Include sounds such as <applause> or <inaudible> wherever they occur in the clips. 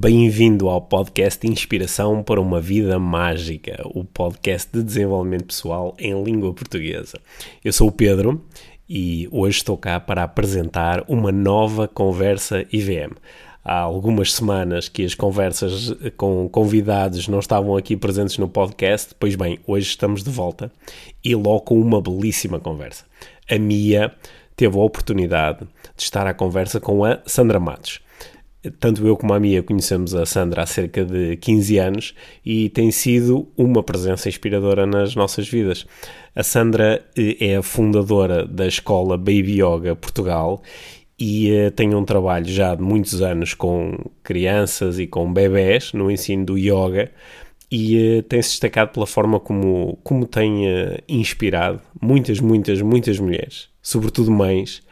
bem-vindo ao podcast Inspiração para uma Vida Mágica, o podcast de desenvolvimento pessoal em língua portuguesa. Eu sou o Pedro e hoje estou cá para apresentar uma nova conversa IVM. Há algumas semanas que as conversas com convidados não estavam aqui presentes no podcast, pois bem, hoje estamos de volta e logo com uma belíssima conversa. A Mia teve a oportunidade de estar à conversa com a Sandra Matos tanto eu como a Mia conhecemos a Sandra há cerca de 15 anos e tem sido uma presença inspiradora nas nossas vidas. A Sandra eh, é a fundadora da escola Baby Yoga Portugal e uh, tem um trabalho já de muitos anos com crianças e com bebés no ensino do yoga e uh, tem-se destacado pela forma como, como tem inspirado muitas, muitas, muitas mulheres, sobretudo mães,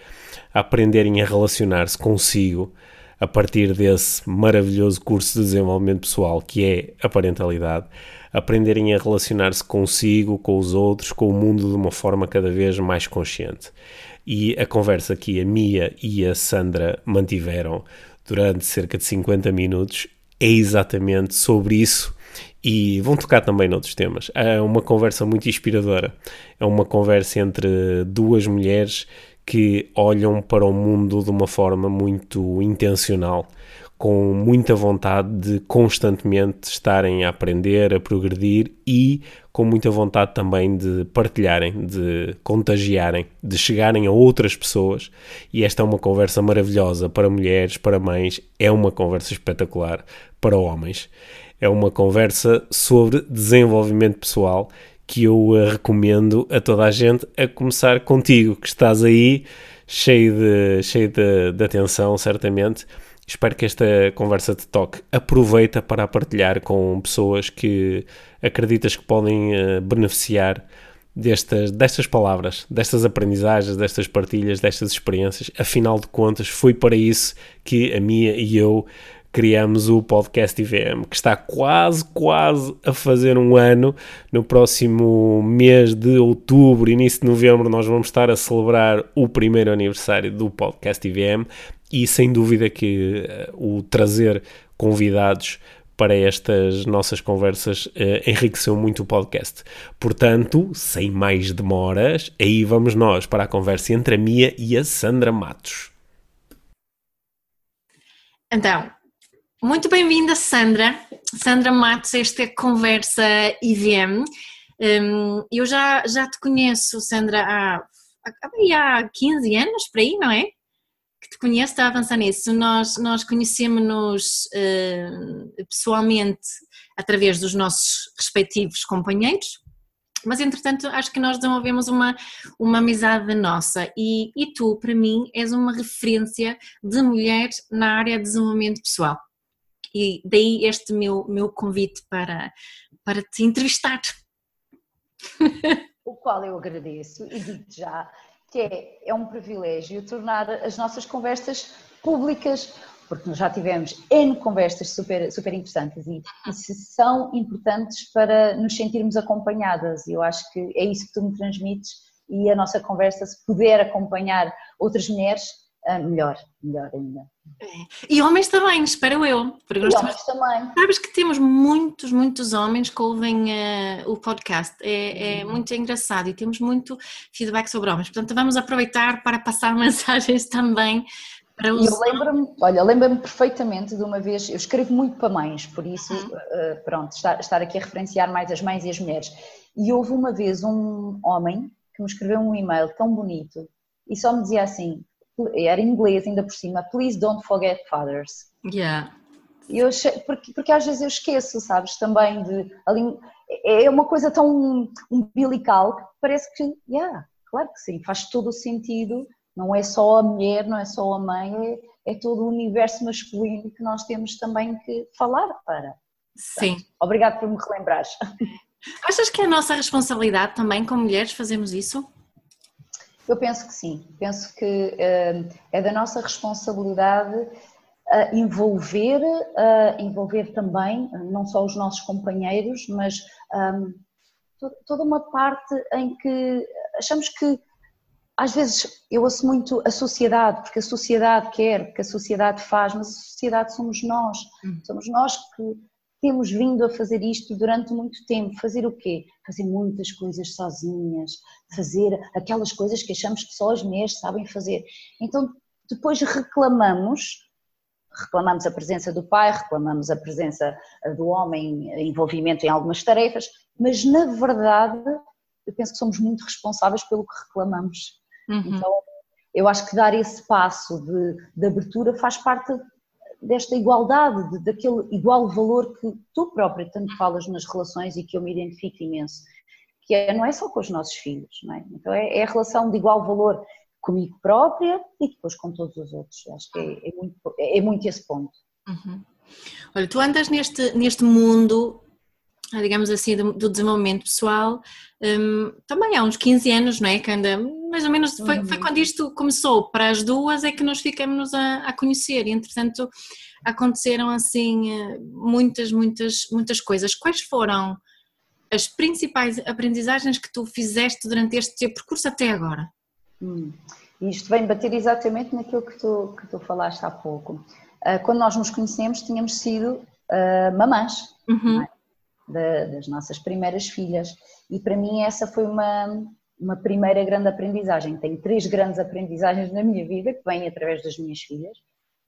a aprenderem a relacionar-se consigo a partir desse maravilhoso curso de desenvolvimento pessoal que é a parentalidade, aprenderem a relacionar-se consigo, com os outros, com o mundo de uma forma cada vez mais consciente. E a conversa que a Mia e a Sandra mantiveram durante cerca de 50 minutos é exatamente sobre isso e vão tocar também noutros temas. É uma conversa muito inspiradora. É uma conversa entre duas mulheres que olham para o mundo de uma forma muito intencional, com muita vontade de constantemente estarem a aprender, a progredir e com muita vontade também de partilharem, de contagiarem, de chegarem a outras pessoas. E esta é uma conversa maravilhosa para mulheres, para mães, é uma conversa espetacular para homens. É uma conversa sobre desenvolvimento pessoal que eu uh, recomendo a toda a gente, a começar contigo, que estás aí cheio de, cheio de, de atenção, certamente. Espero que esta conversa te toque. Aproveita para partilhar com pessoas que acreditas que podem uh, beneficiar destas, destas palavras, destas aprendizagens, destas partilhas, destas experiências. Afinal de contas, foi para isso que a Mia e eu criamos o podcast IVM, que está quase, quase a fazer um ano. No próximo mês de outubro, início de novembro, nós vamos estar a celebrar o primeiro aniversário do podcast IVM e sem dúvida que uh, o trazer convidados para estas nossas conversas uh, enriqueceu muito o podcast. Portanto, sem mais demoras, aí vamos nós para a conversa entre a Mia e a Sandra Matos. Então, muito bem-vinda, Sandra. Sandra Matos, esta é Conversa IVM. Um, eu já, já te conheço, Sandra, há, há 15 anos, por aí, não é? Que te conheço, está a avançar nisso. Nós, nós conhecemos-nos uh, pessoalmente através dos nossos respectivos companheiros, mas entretanto acho que nós desenvolvemos uma, uma amizade nossa e, e tu, para mim, és uma referência de mulher na área de desenvolvimento pessoal. E daí este meu, meu convite para, para te entrevistar. O qual eu agradeço e digo já que é, é um privilégio tornar as nossas conversas públicas, porque nós já tivemos N conversas super, super interessantes e, e são importantes para nos sentirmos acompanhadas. Eu acho que é isso que tu me transmites e a nossa conversa, se puder acompanhar outras mulheres, melhor, melhor ainda. É. E homens também, espero eu. Porque e homens também. Sabes que temos muitos, muitos homens que ouvem uh, o podcast. É, é uhum. muito engraçado e temos muito feedback sobre homens. Portanto, vamos aproveitar para passar <laughs> mensagens também para os. Eu lembro-me, olha, lembro-me perfeitamente de uma vez, eu escrevo muito para mães, por isso, uhum. uh, pronto, estar, estar aqui a referenciar mais as mães e as mulheres. E houve uma vez um homem que me escreveu um e-mail tão bonito e só me dizia assim: era em inglês ainda por cima, please don't forget fathers. Yeah. Eu, porque, porque às vezes eu esqueço, sabes, também de. Ali, é uma coisa tão umbilical que parece que, yeah, claro que sim, faz todo o sentido. Não é só a mulher, não é só a mãe, é, é todo o universo masculino que nós temos também que falar para. Sim. Portanto, obrigado por me relembrares. <laughs> Achas que é a nossa responsabilidade também, como mulheres, fazermos isso? Eu penso que sim. Penso que uh, é da nossa responsabilidade uh, envolver, uh, envolver também, não só os nossos companheiros, mas um, toda uma parte em que achamos que às vezes eu ouço muito a sociedade, porque a sociedade quer, porque a sociedade faz, mas a sociedade somos nós. Hum. Somos nós que temos vindo a fazer isto durante muito tempo. Fazer o quê? Fazer muitas coisas sozinhas, fazer aquelas coisas que achamos que só as mulheres sabem fazer. Então depois reclamamos, reclamamos a presença do pai, reclamamos a presença do homem, envolvimento em algumas tarefas, mas na verdade eu penso que somos muito responsáveis pelo que reclamamos. Uhum. Então, eu acho que dar esse passo de, de abertura faz parte desta igualdade, de, daquele igual valor que tu própria tanto falas nas relações e que eu me identifico imenso, que é, não é só com os nossos filhos, não é? Então é, é a relação de igual valor comigo própria e depois com todos os outros. Acho que é, é muito, é, muito esse ponto. Uhum. Olha, tu andas neste, neste mundo digamos assim, do, do desenvolvimento pessoal, um, também há uns 15 anos, não é? Que anda, mais ou menos, foi, foi uhum. quando isto começou, para as duas é que nós ficamos a, a conhecer e, entretanto, aconteceram assim muitas, muitas, muitas coisas. Quais foram as principais aprendizagens que tu fizeste durante este teu percurso até agora? Hum, isto vem bater exatamente naquilo que tu, que tu falaste há pouco. Uh, quando nós nos conhecemos, tínhamos sido uh, mamãs. Uhum. É? da, das nossas primeiras filhas. E para mim essa foi uma, uma primeira grande aprendizagem. Tenho três grandes aprendizagens na minha vida que vêm através das minhas filhas,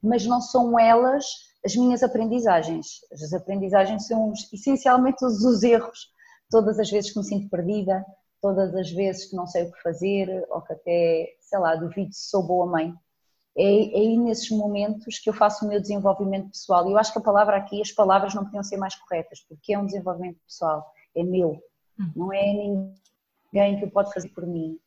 mas não são elas as minhas aprendizagens. As aprendizagens são essencialmente todos os erros, todas as vezes que me sinto perdida, todas as vezes que não sei o que fazer ou que até, sei lá, duvido se sou boa mãe é, é aí nesses momentos que eu faço o meu desenvolvimento pessoal. E eu acho que a palavra aqui, as palavras não podiam ser mais corretas, porque é um desenvolvimento pessoal, é meu, hum. não é ninguém que o pode fazer por mim.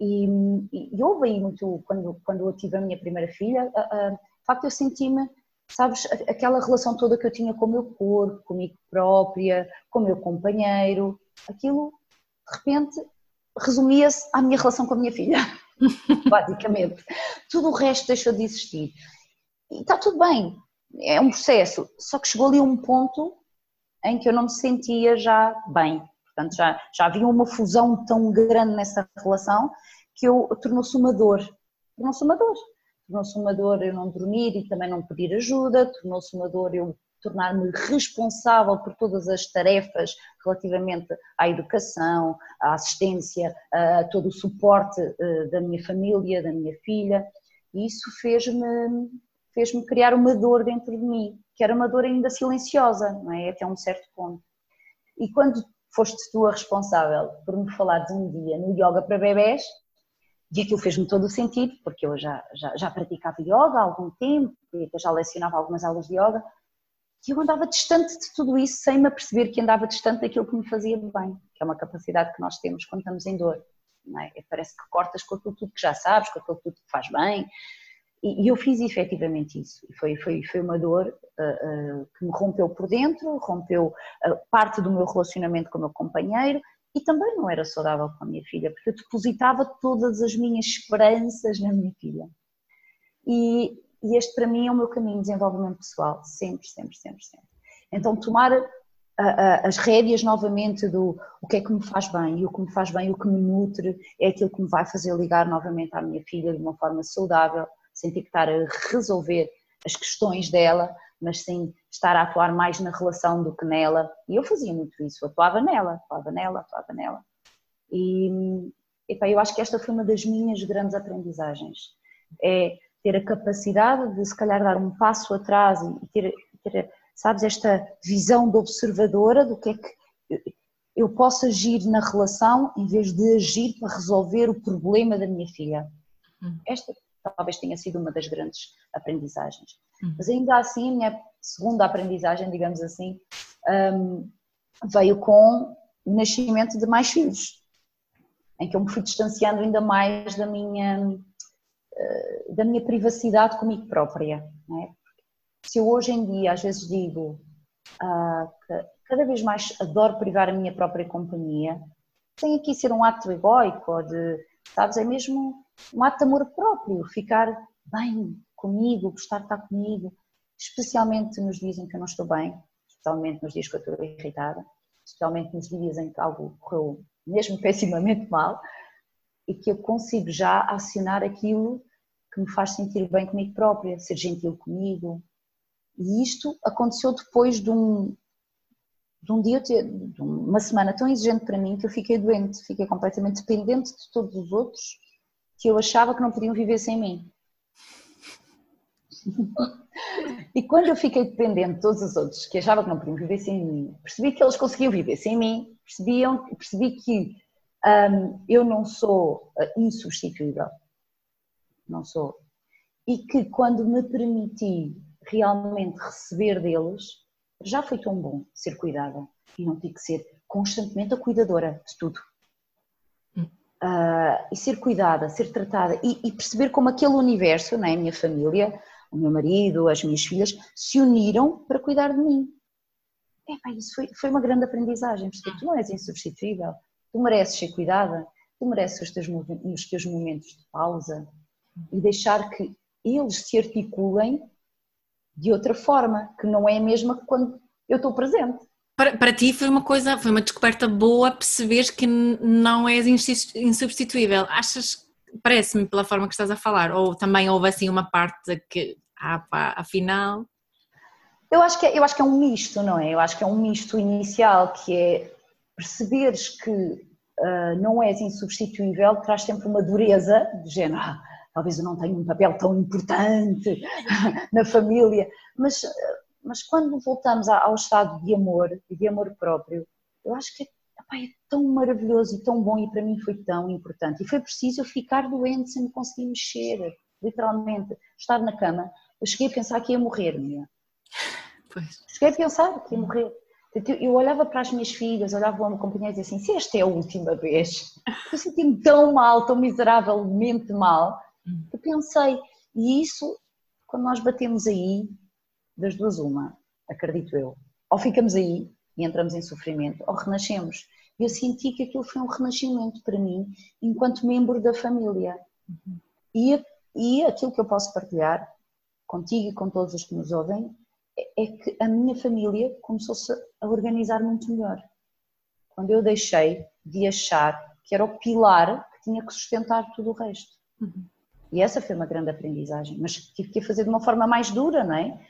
E, e, e houve aí muito, quando, quando eu tive a minha primeira filha, de facto eu senti-me, sabes, aquela relação toda que eu tinha com o meu corpo, comigo própria, com o meu companheiro, aquilo de repente resumia-se à minha relação com a minha filha. <laughs> basicamente. Tudo o resto deixou de existir. E está tudo bem, é um processo. Só que chegou ali um ponto em que eu não me sentia já bem. Portanto, já, já havia uma fusão tão grande nessa relação que eu tornou-se uma dor. Tornou-se uma dor. Tornou-se uma dor eu não dormir e também não pedir ajuda, tornou-se uma dor eu tornar-me responsável por todas as tarefas relativamente à educação, à assistência, a todo o suporte eh, da minha família, da minha filha. E isso fez-me fez-me criar uma dor dentro de mim, que era uma dor ainda silenciosa, não é? Até um certo ponto. E quando foste tu a responsável por me falar de um dia no yoga para bebés, e aquilo fez-me todo o sentido, porque eu já, já, já praticava yoga há algum tempo, e já lecionava algumas aulas de yoga, e eu andava distante de tudo isso sem me aperceber que andava distante daquilo que me fazia bem, que é uma capacidade que nós temos quando estamos em dor. É? Parece que cortas com aquilo tudo que já sabes, com aquilo tudo que faz bem. E, eu fiz efetivamente isso. Foi, foi, foi uma dor uh, uh, que me rompeu por dentro, rompeu uh, parte do meu relacionamento com o meu companheiro e também não era saudável com a minha filha, porque eu depositava todas as minhas esperanças na minha filha. E, e este para mim é o meu caminho de desenvolvimento pessoal, sempre, sempre, sempre, sempre. Então tomar as rédeas novamente do o que é que me faz bem e o que me faz bem, o que me nutre, é aquilo que me vai fazer ligar novamente à minha filha de uma forma saudável, sem ter que estar a resolver as questões dela, mas sem estar a atuar mais na relação do que nela. E eu fazia muito isso, atuava nela, atuava nela, atuava nela. E eu acho que esta foi uma das minhas grandes aprendizagens. É ter a capacidade de se calhar dar um passo atrás e ter, ter sabes, esta visão de observadora do que é que eu posso agir na relação em vez de agir para resolver o problema da minha filha. Hum. Esta talvez tenha sido uma das grandes aprendizagens. Hum. Mas ainda assim, a minha segunda aprendizagem, digamos assim, um, veio com o nascimento de mais filhos, em que eu me fui distanciando ainda mais da minha da minha privacidade comigo própria. É? Se eu hoje em dia às vezes digo uh, cada vez mais adoro privar a minha própria companhia, sem aqui ser um ato egóico ou de, sabes, é mesmo um ato de amor próprio, ficar bem comigo, gostar de estar comigo, especialmente nos dias em que eu não estou bem, especialmente nos dias que eu estou irritada, especialmente nos dias em que algo correu mesmo <laughs> pessimamente mal, e que eu consigo já acionar aquilo que me faz sentir bem comigo própria, ser gentil comigo. E isto aconteceu depois de um, de um dia, de uma semana tão exigente para mim que eu fiquei doente, fiquei completamente dependente de todos os outros que eu achava que não podiam viver sem mim. e quando eu fiquei dependente de todos os outros que achavam que não podiam viver sem mim, percebi que eles conseguiam viver sem mim, percebiam, percebi que um, eu não sou uh, insubstituível, não sou. E que quando me permiti realmente receber deles, já foi tão bom ser cuidada e não ter que ser constantemente a cuidadora de tudo. Uh, e ser cuidada, ser tratada e, e, perceber como aquele universo, não é? a minha família, o meu marido, as minhas filhas, se uniram para cuidar de mim. Epá, isso foi, foi uma grande aprendizagem, porque tu não és insubstituível, tu mereces ser cuidada, tu mereces os teus, os teus momentos de pausa e deixar que eles se articulem de outra forma, que não é a mesma que quando eu estou presente. Para, para ti foi uma coisa, foi uma descoberta boa perceberes que não és insubstituível. Achas, parece-me pela forma que estás a falar, ou também houve assim uma parte que, ah pá, afinal... Eu acho, que é, eu acho que é um misto, não é? Eu acho que é um misto inicial que é perceberes que uh, não és insubstituível, traz sempre uma dureza, de género, ah, talvez eu não tenha um papel tão importante <laughs> na família, mas, mas quando voltamos ao estado de amor e de amor próprio, eu acho que opa, é tão maravilhoso e tão bom e para mim foi tão importante. E foi preciso eu ficar doente sem me conseguir mexer, literalmente, estar na cama. Eu cheguei a pensar que ia morrer, minha. Pois. Cheguei a pensar que ia morrer. Eu olhava para as minhas filhas, olhava para o meu companheiro e dizia assim: se esta é a última vez, eu senti-me tão mal, tão miseravelmente mal, eu pensei, e isso, quando nós batemos aí, das duas uma, acredito eu, ou ficamos aí e entramos em sofrimento, ou renascemos. Eu senti que aquilo foi um renascimento para mim, enquanto membro da família. E, e aquilo que eu posso partilhar contigo e com todos os que nos ouvem é, é que a minha família começou-se a organizar muito melhor. Quando eu deixei de achar que era o pilar que tinha que sustentar tudo o resto. Uhum. E essa foi uma grande aprendizagem, mas tive que fazer de uma forma mais dura, não é?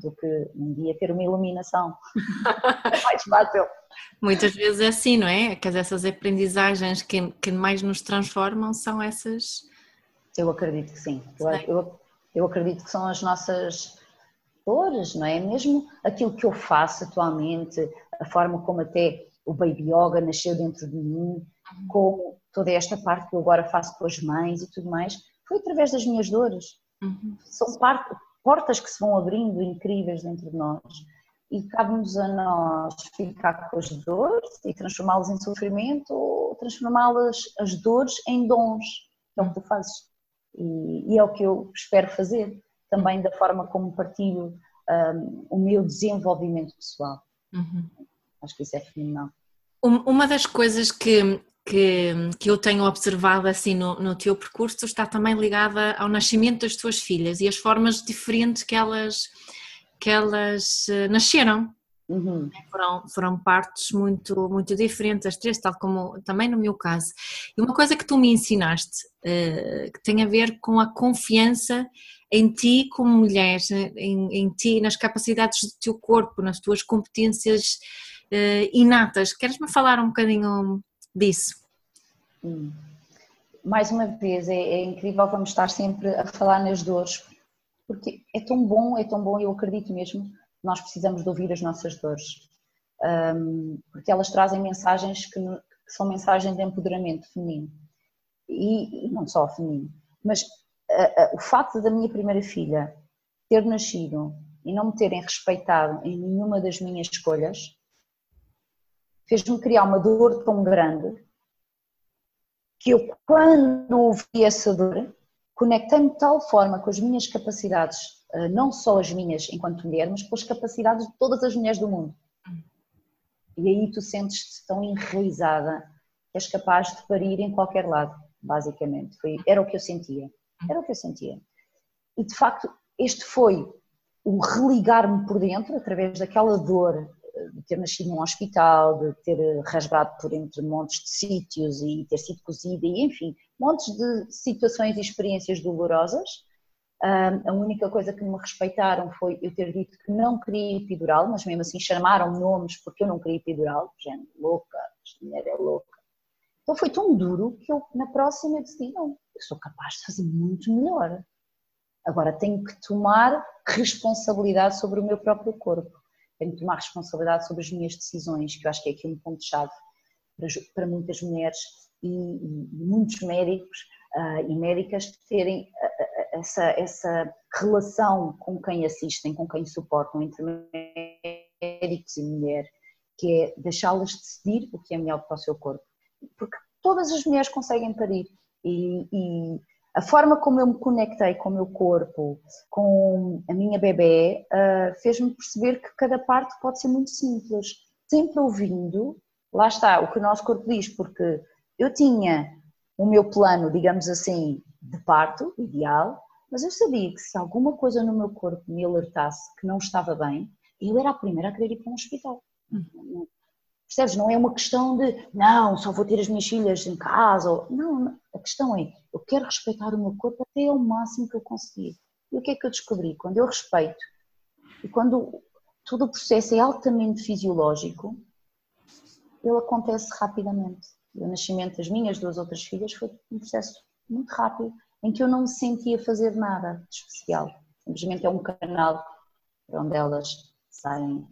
Do que um dia ter uma iluminação. é <laughs> mais fácil. Muitas vezes é assim, não é? Que essas aprendizagens que, que mais nos transformam são essas. Eu acredito que sim. Eu, eu, eu acredito que são as nossas dores, não é? Mesmo aquilo que eu faço atualmente, a forma como até o Baby Yoga nasceu dentro de mim, como toda esta parte que eu agora faço com as mães e tudo mais, foi através das minhas dores. Uhum. São parte, portas que se vão abrindo incríveis dentro de nós e cabe-nos a nós ficar com as dores e transformá-las em sofrimento ou transformá-las, as dores, em dons, que é o que tu fazes. E, e é o que eu espero fazer, também da forma como partilho um, o meu desenvolvimento pessoal. Uhum. Acho que isso é fenomenal. Uma das coisas que que, que eu tenho observado assim no, no teu percurso está também ligada ao nascimento das tuas filhas e as formas diferentes que elas, que elas eh, nasceram. Uhum. Foram, foram partes muito, muito diferentes, as três, tal como também no meu caso. E uma coisa que tu me ensinaste, uh, que tem a ver com a confiança em ti como mulher, em, em ti, nas capacidades do teu corpo, nas tuas competências uh, inatas. Queres-me falar um bocadinho disso. Mais uma vez, é, é, incrível vamos estar sempre a falar nas dores, porque é tão bom, é tão bom, eu acredito mesmo, nós precisamos de ouvir as nossas dores, um, porque elas trazem mensagens que, que, são mensagens de empoderamento feminino, e, e não só feminino, mas o facto da minha primeira filha ter nascido e não me terem respeitado em nenhuma das minhas escolhas, fez-me criar uma dor tão grande que eu, quando ouvi essa dor, conectei-me de tal forma com as minhas capacidades uh, não só as minhas enquanto mulher, mas pelas capacidades de todas as mulheres do mundo. E aí tu sentes-te tão enraizada que és capaz de parir em qualquer lado, basicamente. Foi, era o que eu sentia. Era o que eu sentia. E de facto, este foi o religar-me por dentro, através daquela dor de ter nascido num hospital, de ter rasgado por entre montes de sítios e ter sido cozida, e enfim, montes de situações e experiências dolorosas. a única coisa que me respeitaram foi eu ter dito que não queria epidural, mas mesmo assim chamaram nomes porque eu não queria epidural, gente, louca, esta mulher é louca. Então foi tão duro que eu na próxima decidi, não, eu sou capaz de fazer muito melhor. Agora tenho que tomar responsabilidade sobre o meu próprio corpo tenho que tomar responsabilidade sobre as minhas decisões, que eu acho que é aqui um ponto-chave para, para, muitas mulheres e, e muitos médicos uh, e médicas terem uh, essa, essa relação com quem assistem, com quem suportam, entre médicos e mulher, que é deixá-las decidir o que é melhor para o seu corpo. Porque todas as mulheres conseguem parir e, e a forma como eu me conectei com o meu corpo, com a minha bebê, uh, fez-me perceber que cada parte pode ser muito simples. Sempre ouvindo, lá está, o que o nosso corpo diz, porque eu tinha o meu plano, digamos assim, de parto, ideal, mas eu sabia que se alguma coisa no meu corpo me alertasse que não estava bem, eu era a primeira a querer ir para um hospital. Uhum. Percebes? Não é uma questão de, não, só vou ter as minhas filhas em casa. Ou, não, a questão é, eu quero respeitar o meu corpo até ao máximo que eu conseguir. E o que é que eu descobri? Quando eu respeito e quando todo o processo é altamente fisiológico, ele acontece rapidamente. O nascimento das minhas duas outras filhas foi um processo muito rápido, em que eu não me sentia fazer nada de especial. Simplesmente é um canal onde elas saem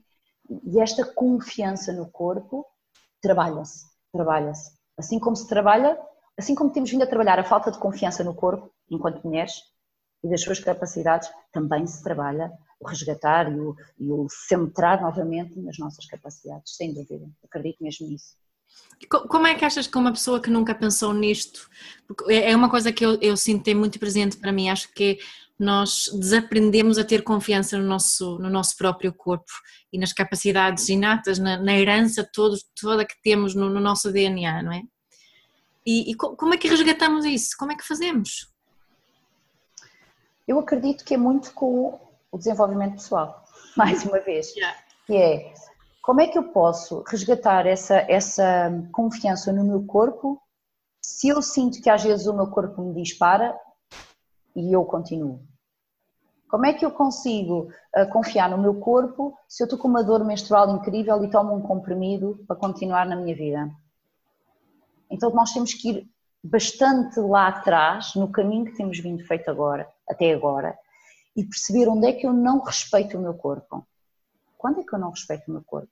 e esta confiança no corpo trabalha-se, trabalha-se. Assim como se trabalha, assim como temos vindo a trabalhar a falta de confiança no corpo, enquanto mulheres, e das suas capacidades, também se trabalha o resgatar e o, e o centrar novamente nas nossas capacidades, sem dúvida. Acredito mesmo nisso. Como é que achas que uma pessoa que nunca pensou nisto, porque é, é uma coisa que eu, eu sinto tem muito presente para mim, acho que nós desaprendemos a ter confiança no nosso, no nosso próprio corpo e nas capacidades inatas, na, na herança todo, toda que temos no, no, nosso DNA, não é? E, e, como é que resgatamos isso? Como é que fazemos? Eu acredito que é muito com o desenvolvimento pessoal, <laughs> mais uma vez, yeah. que é como é que eu posso resgatar essa, essa confiança no meu corpo se eu sinto que às vezes o meu corpo me dispara e eu continuo? Como é que eu consigo uh, confiar no meu corpo se eu estou com uma dor menstrual incrível e tomo um comprimido para continuar na minha vida? Então nós temos que ir bastante lá atrás, no caminho que temos vindo feito agora, até agora, e perceber onde é que eu não respeito o meu corpo. Quando é que eu não respeito o meu corpo?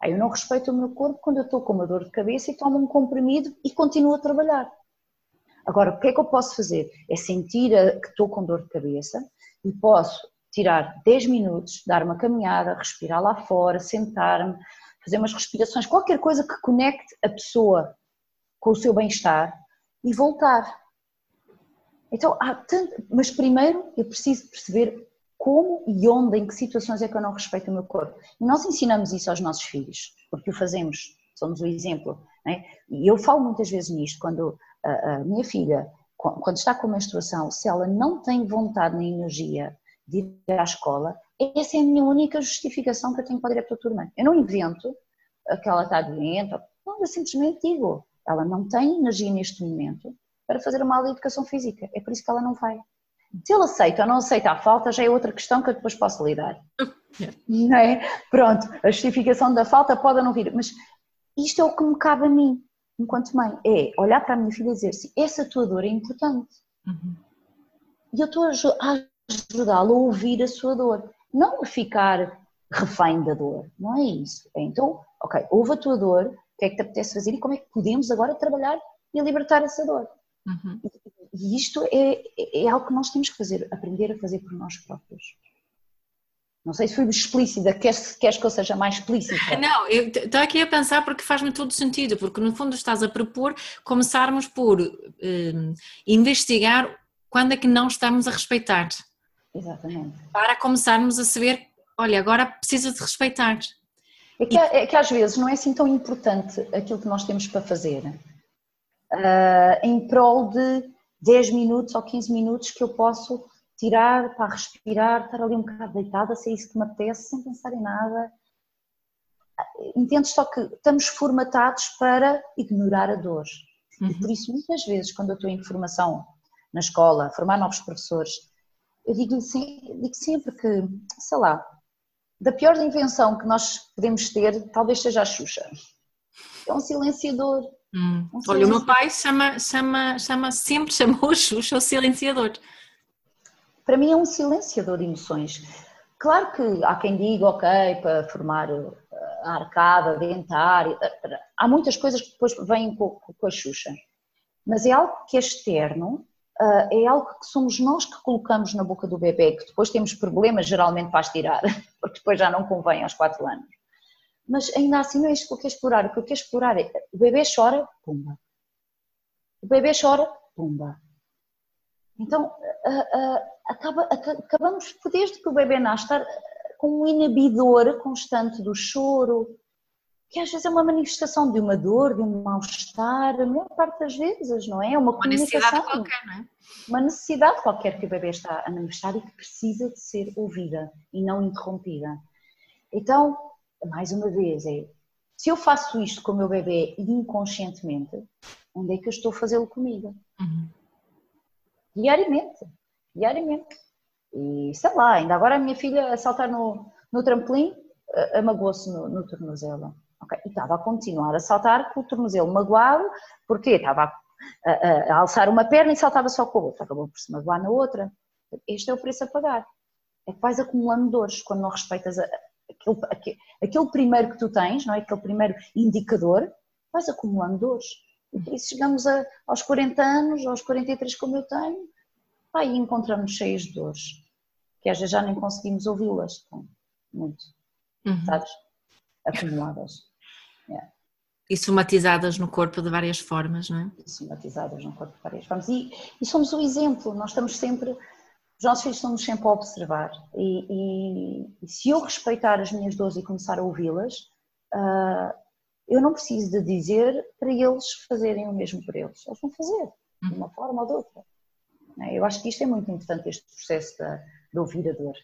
Aí eu não respeito o meu corpo quando eu estou com uma dor de cabeça e tomo um comprimido e continuo a trabalhar. Agora, o que é que eu posso fazer? É sentir que estou com dor de cabeça e posso tirar 10 minutos, dar uma caminhada, respirar lá fora, sentar-me, fazer umas respirações, qualquer coisa que conecte a pessoa com o seu bem-estar e voltar. Então, há tanto, mas primeiro eu preciso perceber como e onde, em que situações é que eu não respeito o meu corpo. E nós ensinamos isso aos nossos filhos, porque o fazemos, somos o exemplo. É? E eu falo muitas vezes nisto, quando a, a minha filha, quando está com menstruação, se ela não tem vontade nem energia de ir à escola, essa é a minha única justificação que eu tenho para para a turma. Eu não invento que ela está doente, não, eu simplesmente digo, ela não tem energia neste momento para fazer uma aula de educação física, é por isso que ela não vai. Se ele aceita ou não aceita a falta, já é outra questão que eu depois posso lidar. <laughs> Não é? Pronto, a justificação da falta pode ou não vir, mas isto é o que me cabe a mim, enquanto mãe, é olhar para a minha filha e dizer se essa tua dor é importante. Uhum. E eu estou a ajudá-la a ouvir a sua dor, não a ficar refém da dor, não é isso. É, então, ok, ouve a tua dor, o que é que te apetece fazer e como é que podemos agora trabalhar e libertar essa dor. Uhum. E isto é, é algo que nós temos que fazer, aprender a fazer por nós próprios. Não sei se fui explícita, queres, queres que eu seja mais explícita? Não, estou aqui a pensar porque faz-me todo sentido, porque no fundo estás a propor começarmos por um, investigar quando é que não estamos a respeitar. Exatamente. Para começarmos a saber, olha, agora precisa de respeitar. É que, é que às vezes não é assim tão importante aquilo que nós temos para fazer uh, em prol de 10 minutos ou 15 minutos que eu posso tirar para respirar, estar ali um bocado deitada, se é isso que me apetece, sem pensar em nada. Entendes só que estamos formatados para ignorar a dor. Uhum. E por isso, muitas vezes, quando eu estou em formação na escola, a formar novos professores, eu digo, digo sempre que, sei lá, da pior invenção que nós podemos ter, talvez seja a Xuxa. É um silenciador. Hum. Um silenciador. Olha, o meu pai chama, chama, chama, sempre chamou a Xuxa o silenciador. Para mim é um silenciador de emoções. Claro que há quem diga, ok, para formar uh, a arcada dentária, uh, há muitas coisas que depois vêm com, a Xuxa, mas é algo que é externo uh, é algo que somos nós que colocamos na boca do bebê, que depois temos problemas geralmente para as tirar, <laughs> porque depois já não convém aos 4 anos. Mas ainda assim não é isto que eu quero explorar. O que eu quero explorar é o bebê chora, pumba. O bebê chora, pumba. Então, acaba, acabamos, desde que o bebê nasce, estar com um inibidor constante do choro, que às vezes é uma manifestação de uma dor, de um mal-estar, a maior parte das vezes, não é? Uma, uma necessidade qualquer, não é? Uma necessidade qualquer que o bebê está a manifestar e que precisa de ser ouvida e não interrompida. Então, mais uma vez, é, se eu faço isto com o meu bebê inconscientemente, onde é que eu estou a fazê-lo comigo? Uhum. Diariamente, diariamente. E sei lá, ainda agora a minha filha a saltar no, no trampolim, amagou-se no, no tornozelo. Okay. E estava a continuar a saltar com o tornozelo magoado, porque estava a, a, a, alçar uma perna e saltava só com a outra, acabou por se magoar na outra. Este é o preço a pagar. É que vais acumulando dores quando não respeitas a, aquele, aquele, aquele, primeiro que tu tens, não é? aquele primeiro indicador, vais acumulando dores. E por isso chegamos aos 40 anos, aos 43 como eu tenho, pá, e encontramos cheios de dores, que às vezes já nem conseguimos ouvi-las, muito, uhum. sabes? Acumuladas. Yeah. E somatizadas no corpo de várias formas, não é? E somatizadas no corpo de várias formas. E, e somos o exemplo, nós estamos sempre, os nossos filhos estamos sempre a observar. E, e, e se eu respeitar as minhas dores e começar a ouvi-las, uh, eu não preciso de dizer para eles fazerem o mesmo por eles. Eles vão fazer, de uma forma ou de outra. É? Eu acho que isto é muito importante, este processo de ouvir a dor.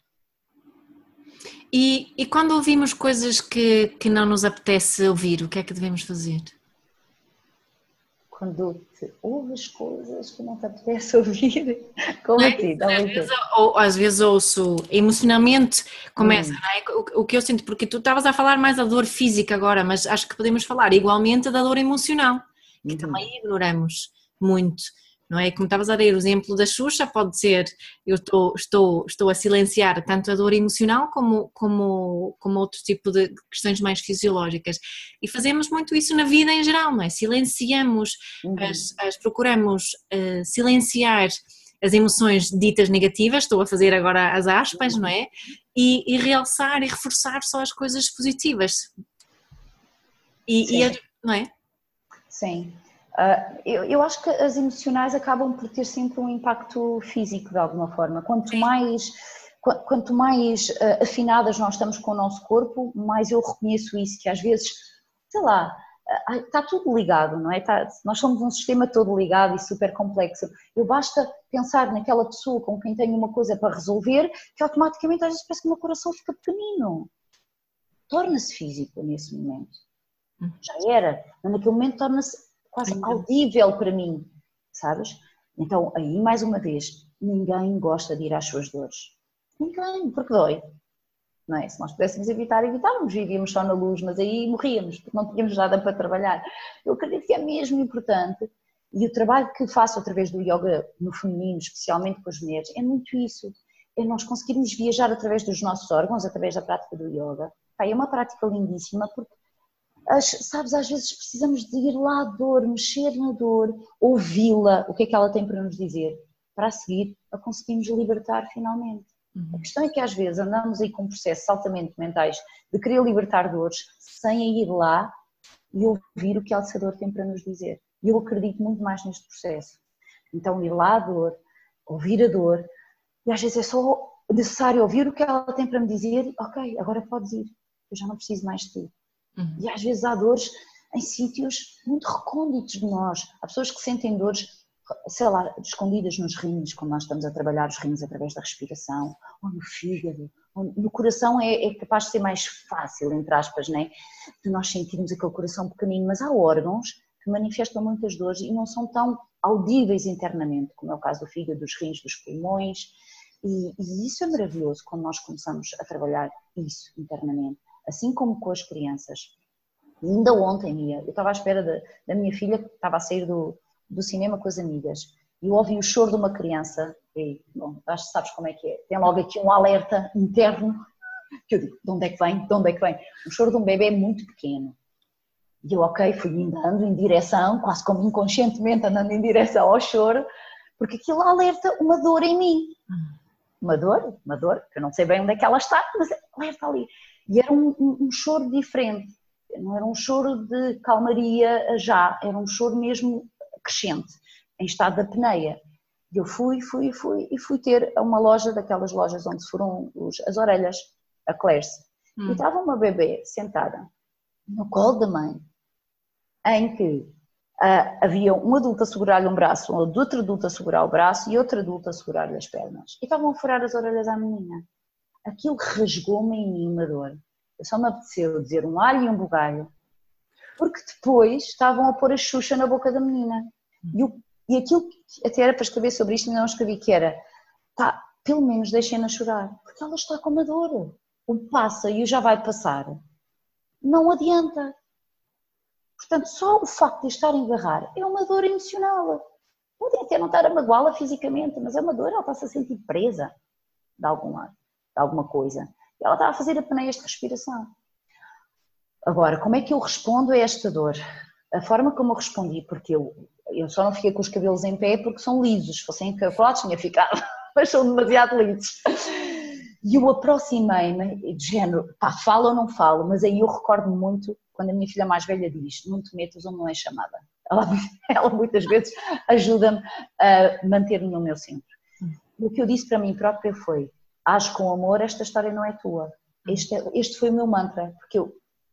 E, e quando ouvimos coisas que, que não nos apetece ouvir, o que é que devemos fazer? Quando te ouves coisas que não te apetece <laughs> ouvir, como é? assim? Às vezes, ou, às vezes ouço emocionalmente, começa, hum. é? o, o, que eu sinto, porque tu estavas a falar mais da dor física agora, mas acho que podemos falar igualmente da dor emocional, que uhum. também ignoramos muito não é? Como estavas a dar o exemplo da Xuxa, pode ser eu estou, estou, estou a silenciar tanto a dor emocional como, como, como outro tipo de questões mais fisiológicas. E fazemos muito isso na vida em geral, não é? Silenciamos, uhum. as, as, procuramos uh, silenciar as emoções ditas negativas, estou a fazer agora as aspas, não é? E, e realçar e reforçar só as coisas positivas. E, e não é? Sim. Uh, eu, eu, acho que as emocionais acabam por ter sempre um impacto físico de alguma forma. Quanto mais, quanto mais uh, afinadas nós estamos com o nosso corpo, mais eu reconheço isso, que às vezes, sei lá, uh, está tudo ligado, não é? Está, nós somos um sistema todo ligado e super complexo. Eu basta pensar naquela pessoa com quem tenho uma coisa para resolver, que automaticamente às vezes parece que o meu coração fica pequenino. Torna-se físico nesse momento. Hum. Já era, mas naquele momento torna-se quase audível para mim, sabes? Então, aí mais uma vez, ninguém gosta de ir às suas dores. Ninguém, porque dói. Não é? Se nós pudéssemos evitar, evitávamos, vivíamos só na luz, mas aí morríamos, porque não tínhamos nada para trabalhar. Eu acredito que é mesmo importante, e o trabalho que faço através do yoga no feminino, especialmente com as mulheres, é muito isso. É nós conseguirmos viajar através dos nossos órgãos, através da prática do yoga. É uma prática lindíssima, porque as, sabes, às vezes precisamos de ir lá à dor, mexer na dor, ouvi-la, o que é que ela tem para nos dizer, para a seguir a conseguirmos libertar finalmente. Uhum. A questão é que às vezes andamos aí com processos altamente mentais de querer libertar dores sem ir lá e ouvir o que essa dor tem para nos dizer. E eu acredito muito mais neste processo. Então ir lá à dor, ouvir a dor, e às vezes é só necessário ouvir o que ela tem para me dizer, ok, agora podes ir, eu já não preciso mais de ti. Uhum. E às vezes há dores em sítios muito recônditos de nós. Há pessoas que sentem dores, sei lá, escondidas nos rins, quando nós estamos a trabalhar os rins através da respiração, ou no fígado, ou no coração é, é capaz de ser mais fácil, entre aspas, né? de nós sentirmos aquele coração pequenino, mas há órgãos que manifestam muitas dores e não são tão audíveis internamente, como é o caso do fígado, dos rins, dos pulmões, e, e isso é maravilhoso quando nós começamos a trabalhar isso internamente, assim como com as crianças. E ainda ontem, Mia, eu estava à espera de, da minha filha que estava a sair do, do cinema com as amigas e eu ouvi o choro de uma criança e, bom, acho que sabes como é que é, tem logo aqui um alerta interno que eu digo, de onde é que vem, de onde é que vem? O choro de um bebê é muito pequeno. E eu, ok, fui andando em direção, quase como inconscientemente andando em direção ao choro, porque aquilo alerta uma dor em mim. Uma dor, uma dor, que eu não sei bem onde é que ela está, mas alerta ali. E era um, um, um choro diferente não era um choro de calmaria já, era um choro mesmo crescente, em estado de apneia. E eu fui, fui, fui e fui ter a uma loja daquelas lojas onde foram os, as orelhas, a Claire's. Hum. E estava uma bebê sentada no colo da mãe, em que uh, havia um adulto a segurar-lhe um braço, um outro adulto a segurar o braço e outro adulto a segurar-lhe as pernas. E estavam a furar as orelhas à menina. Aquilo rasgou-me em mim uma dor só me apeteceu dizer um alho e um bugalho, porque depois estavam a pôr a Xuxa na boca da menina. E, o, e aquilo que até era para escrever sobre isto, ainda não escrevi, que era, pá, pelo menos deixem-na chorar, porque ela está com uma dor. O passa e o já vai passar. Não adianta. Portanto, só o facto de estar a agarrar é uma dor emocional. Pode até não estar a magoá-la fisicamente, mas é uma dor, ela está-se a sentir presa de algum lado, alguma coisa. E ela estava a fazer apneias de respiração. Agora, como é que eu respondo a esta dor? A forma como eu respondi, porque eu, eu só não fiquei com os cabelos em pé porque são lisos, se fossem encaraplados tinha ficado, <laughs> mas são demasiado lisos. E eu aproximei-me, de género, pá, falo ou não falo, mas aí eu recordo muito quando a minha filha mais velha diz: Não te metas onde não é chamada. Ela, <laughs> ela muitas vezes ajuda-me a manter-me no meu centro. O que eu disse para mim própria foi: age com amor, esta história não é tua. Este, este foi o meu mantra, porque eu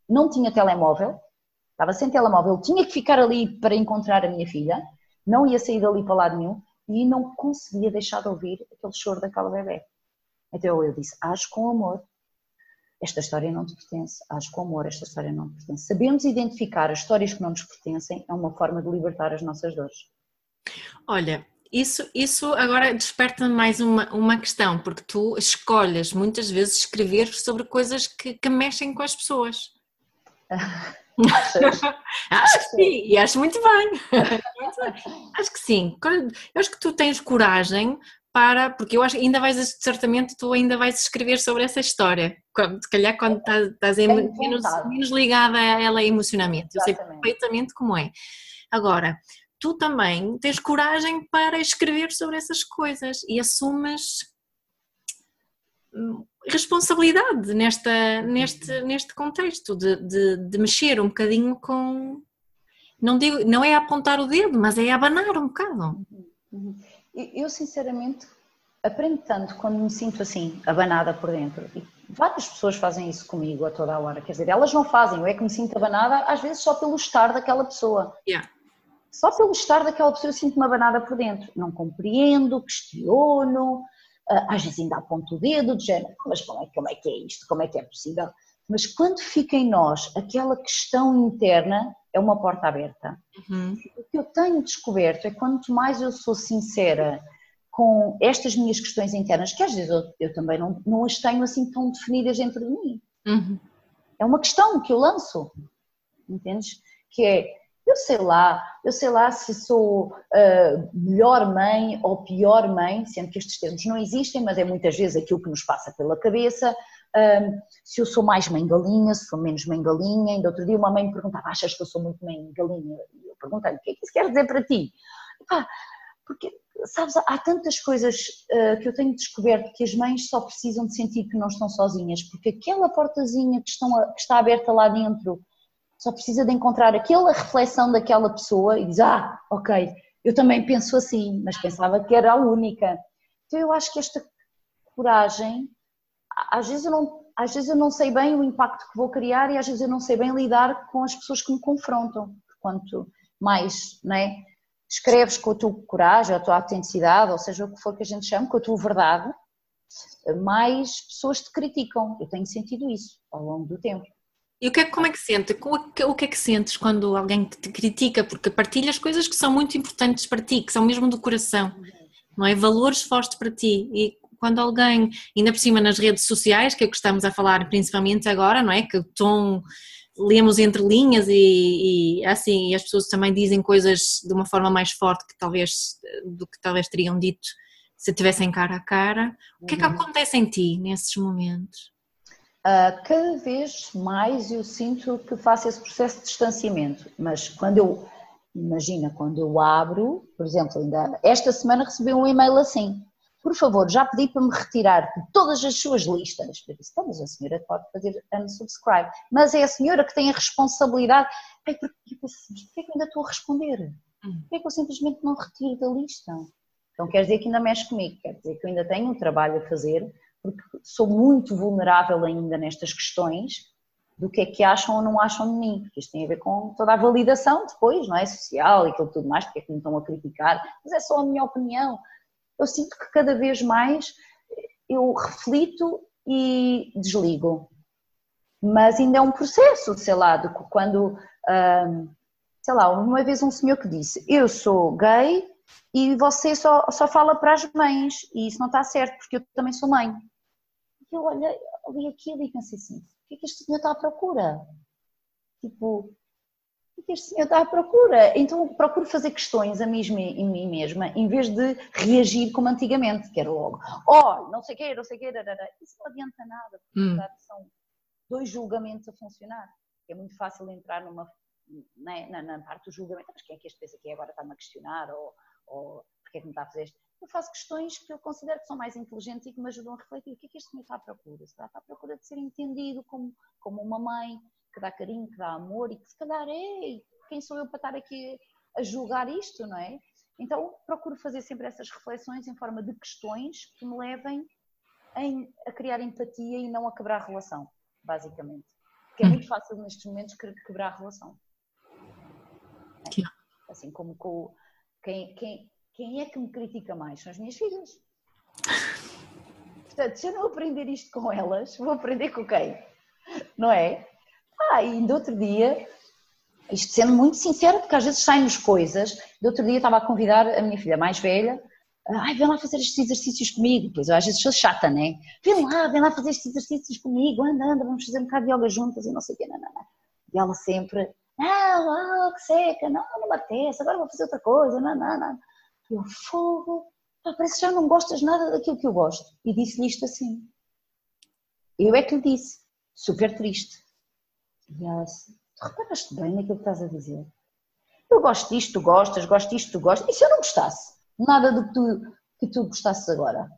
não tinha telemóvel, estava sem telemóvel, tinha que ficar ali para encontrar a minha filha, não ia sair dali para lado nenhum e não conseguia deixar de ouvir aquele choro daquela bebê. Então eu disse: age com amor, esta história não te pertence, age com amor, esta história não te pertence. Sabemos identificar as histórias que não nos pertencem é uma forma de libertar as nossas dores. Olha, isso, isso agora desperta mais uma, uma questão, porque tu escolhes muitas vezes escrever sobre coisas que, que mexem com as pessoas. <laughs> acho que sim, e acho muito bem. <laughs> acho que sim. Eu acho que tu tens coragem para, porque eu acho que ainda vais, certamente, tu ainda vais escrever sobre essa história. Se calhar quando estás, estás menos, menos, ligada a ela emocionalmente. Eu sei perfeitamente como é. Agora, tu também tens coragem para escrever sobre essas coisas e assumes hum, responsabilidade nesta, neste, neste contexto de, de, de, mexer um bocadinho com. Não, digo, não é apontar o dedo, mas é abanar um bocado. Uhum. Eu, sinceramente, aprendo tanto quando me sinto assim, abanada por dentro. E várias pessoas fazem isso comigo a toda a hora. Quer dizer, elas não fazem, eu é que me sinto abanada, às vezes só pelo estar daquela pessoa. Yeah. Só pelo estar daquela pessoa eu sinto uma banada por dentro. Não compreendo, questiono, ah, às vezes ainda aponto o dedo, de género, mas como é, como é que é isto? Como é que é possível? Mas quando fica em nós aquela questão interna, é uma porta aberta. Uhum. O que eu tenho descoberto é quanto mais eu sou sincera com estas minhas questões internas, que às vezes eu, eu também não, não as tenho assim tão definidas dentro de mim. Uhum. É uma questão que eu lanço, entendes? Que é, eu sei lá, eu sei lá se sou uh, melhor mãe ou pior mãe, sendo que estes termos não existem, mas é muitas vezes aquilo que nos passa pela cabeça. Uh, se eu sou mais mãe galinha, se sou menos mãe galinha. Ainda outro dia uma mãe me perguntava, achas que eu sou muito mãe galinha? E eu perguntei-lhe, o que é que isso quer dizer para ti? Epá, porque, sabes, há tantas coisas uh, que eu tenho descoberto que as mães só precisam de sentir que não estão sozinhas, porque aquela portazinha que, estão que está aberta lá dentro só precisa de encontrar aquela reflexão daquela pessoa e diz, ah, ok, eu também penso assim, mas pensava que era a única. Então eu acho que esta coragem, às vezes eu não, às vezes eu não sei bem o impacto que vou criar e às vezes eu não sei bem lidar com as pessoas que me confrontam. Quanto mais, né, escreves com a tua coragem, a tua autenticidade, ou seja, o que for que a gente chama, com a tua verdade, mais pessoas te criticam. Eu tenho sentido isso ao longo do tempo. E o que é, como é que sentes? O que é que sentes quando alguém te critica? Porque partilhas coisas que são muito importantes para ti, que são mesmo do coração, não é? Valores fortes para ti. E quando alguém, ainda por cima nas redes sociais, que é o que estamos a falar principalmente agora, não é? Que o tom lemos entre linhas e, e assim e as pessoas também dizem coisas de uma forma mais forte que talvez do que talvez teriam dito se tivessem cara a cara. O que é que uhum. acontece em ti nesses momentos? Uh, cada vez mais eu sinto que faço esse processo de distanciamento, mas quando eu, imagina, quando eu abro, por exemplo, ainda esta semana recebi um e-mail assim, por favor, já pedi para me retirar de todas as suas listas. Eu disse, então, mas a senhora pode fazer unsubscribe, mas é a senhora que tem a responsabilidade. Ai, porque, eu penso, mas porquê é que eu ainda estou a responder? Hum. Porquê é que eu simplesmente não retiro da lista? Então quer dizer que ainda mexe comigo, quer dizer que eu ainda tenho um trabalho a fazer porque sou muito vulnerável ainda nestas questões do que é que acham ou não acham de mim, porque isto tem a ver com toda a validação depois, não é? Social e aquilo tudo mais, porque é que me estão a criticar, mas é só a minha opinião. Eu sinto que cada vez mais eu reflito e desligo. Mas ainda é um processo, sei lá, de quando, hum, sei lá, uma vez um senhor que disse, eu sou gay e você só, só fala para as mães, e isso não está certo, porque eu também sou mãe eu olhei, olhei aquilo e pensei assim, o que é que este senhor está à procura? Tipo, o que é que este senhor está à procura? Então procuro fazer questões a mim, em mim mesma, em vez de reagir como antigamente, que era logo, oh, não sei o quê, não sei o quê, isso não adianta nada, porque hum. são dois julgamentos a funcionar. É muito fácil entrar numa, né, na, na, parte do julgamento, mas quem é que este pensa que agora está-me a questionar, ou, ou porque é que me está a fazer isto? Eu faço questões que eu considero que são mais inteligentes e que me ajudam a refletir. O que é que este senhor está à procura? Está à procura de ser entendido como, como uma mãe que dá carinho, que dá amor e que se calhar é. Quem sou eu para estar aqui a julgar isto, não é? Então procuro fazer sempre essas reflexões em forma de questões que me levem em, a criar empatia e não a quebrar a relação, basicamente. Porque é muito fácil nestes momentos quebrar a relação. É? Assim como com quem, quem, quem é que me critica mais? São as minhas filhas. Portanto, se eu não aprender isto com elas, vou aprender com quem? Não é? Ah, e ainda outro dia, isto sendo muito sincero, porque às vezes saem-nos coisas, de outro dia estava a convidar a minha filha mais velha, ai, vem lá fazer estes exercícios comigo, pois eu às vezes sou chata, né? Vem lá, vem lá fazer estes exercícios comigo, anda, anda, vamos fazer um bocado de yoga juntas e não sei o quê, não, não, não. E ela sempre, não, oh, que seca, não, não me apetece, agora vou fazer outra coisa, não, não, não. Eu, fogo, parece que já não gostas nada daquilo que eu gosto. E disse-lhe isto assim. Eu é que lhe disse, super triste. E ela disse, tu reparaste bem naquilo que estás a dizer? Eu gosto disto, tu gostas, gosto disto, tu gostas. E se eu não gostasse? Nada do que tu, que tu gostasses agora?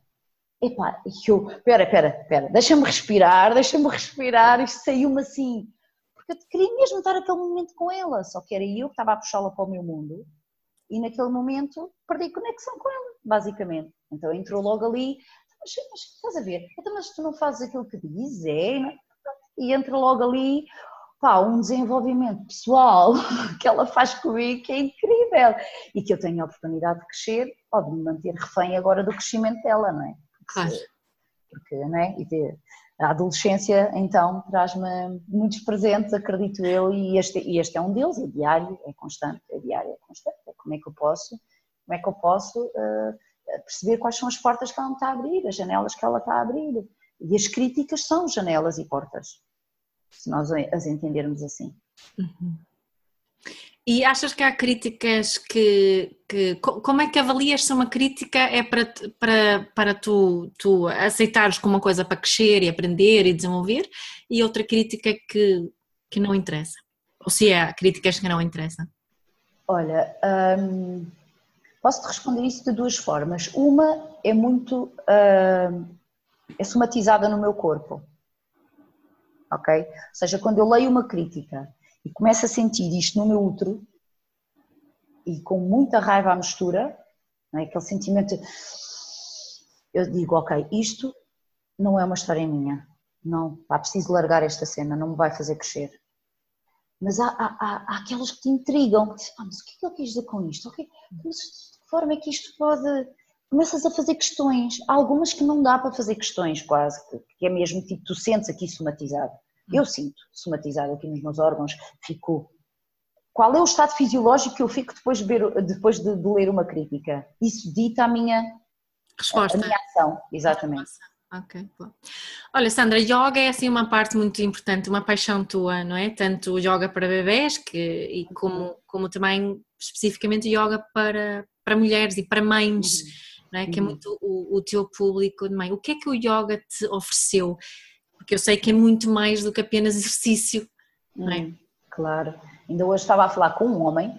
Epá, eu, pera, pera, pera, deixa-me respirar, deixa-me respirar, isto saiu-me assim. Porque eu queria mesmo estar aquele momento com ela, só que era eu que estava a puxá-la para o meu mundo e naquele momento perdi conexão com ela, basicamente. Então entrou logo ali, mas, mas estás a ver, então, mas tu não fazes aquilo que dizes, é? E entra logo ali pá, um desenvolvimento pessoal <laughs> que ela faz comigo que é incrível e que eu tenho a oportunidade de crescer ou de me manter refém agora do crescimento dela, não é? Claro. Porque, não é? E ter, a adolescência, então, traz-me muitos presentes, acredito eu, e este, e este é um deles, é diário, é constante, é diário, é constante. Como é que eu posso, como é que eu posso uh, perceber quais são as portas que ela está a abrir, as janelas que ela está a abrir. E as críticas são janelas e portas, se nós as entendermos assim. Uhum. E achas que há críticas que, que, Como é que avalias se uma crítica é para, para, para tu, tu aceitares como uma coisa para crescer e aprender e desenvolver e outra crítica que, que não interessa? Ou se é críticas que não interessam? Olha, hum, posso-te responder isso de duas formas. Uma é muito. Hum, é somatizada no meu corpo. Ok? Ou seja, quando eu leio uma crítica e começo a sentir isto no meu útero e com muita raiva à mistura, é? aquele sentimento, eu digo, ok, isto não é uma história minha. Não, pá, preciso largar esta cena, não me vai fazer crescer. Mas há, há, há, há aquelas que te intrigam, que dizem, ah, mas o que é que ele quis dizer com isto? Okay, mas de que forma é que isto pode. Começas a fazer questões. Há algumas que não dá para fazer questões, quase, que é mesmo tipo, tu sentes aqui somatizado. Eu sinto somatizado aqui nos meus órgãos, fico. Qual é o estado fisiológico que eu fico depois de, ver, depois de, de ler uma crítica? Isso dita a minha resposta. A minha ação, exatamente. Ok, bom. Olha, Sandra, yoga é assim uma parte muito importante, uma paixão tua, não é? Tanto yoga para bebés que, e como, como também especificamente yoga para, para mulheres e para mães, uhum. não é? Que é uhum. muito o, o teu público de mãe. O que é que o yoga te ofereceu? Porque eu sei que é muito mais do que apenas exercício, não é? Claro. Ainda hoje estava a falar com um homem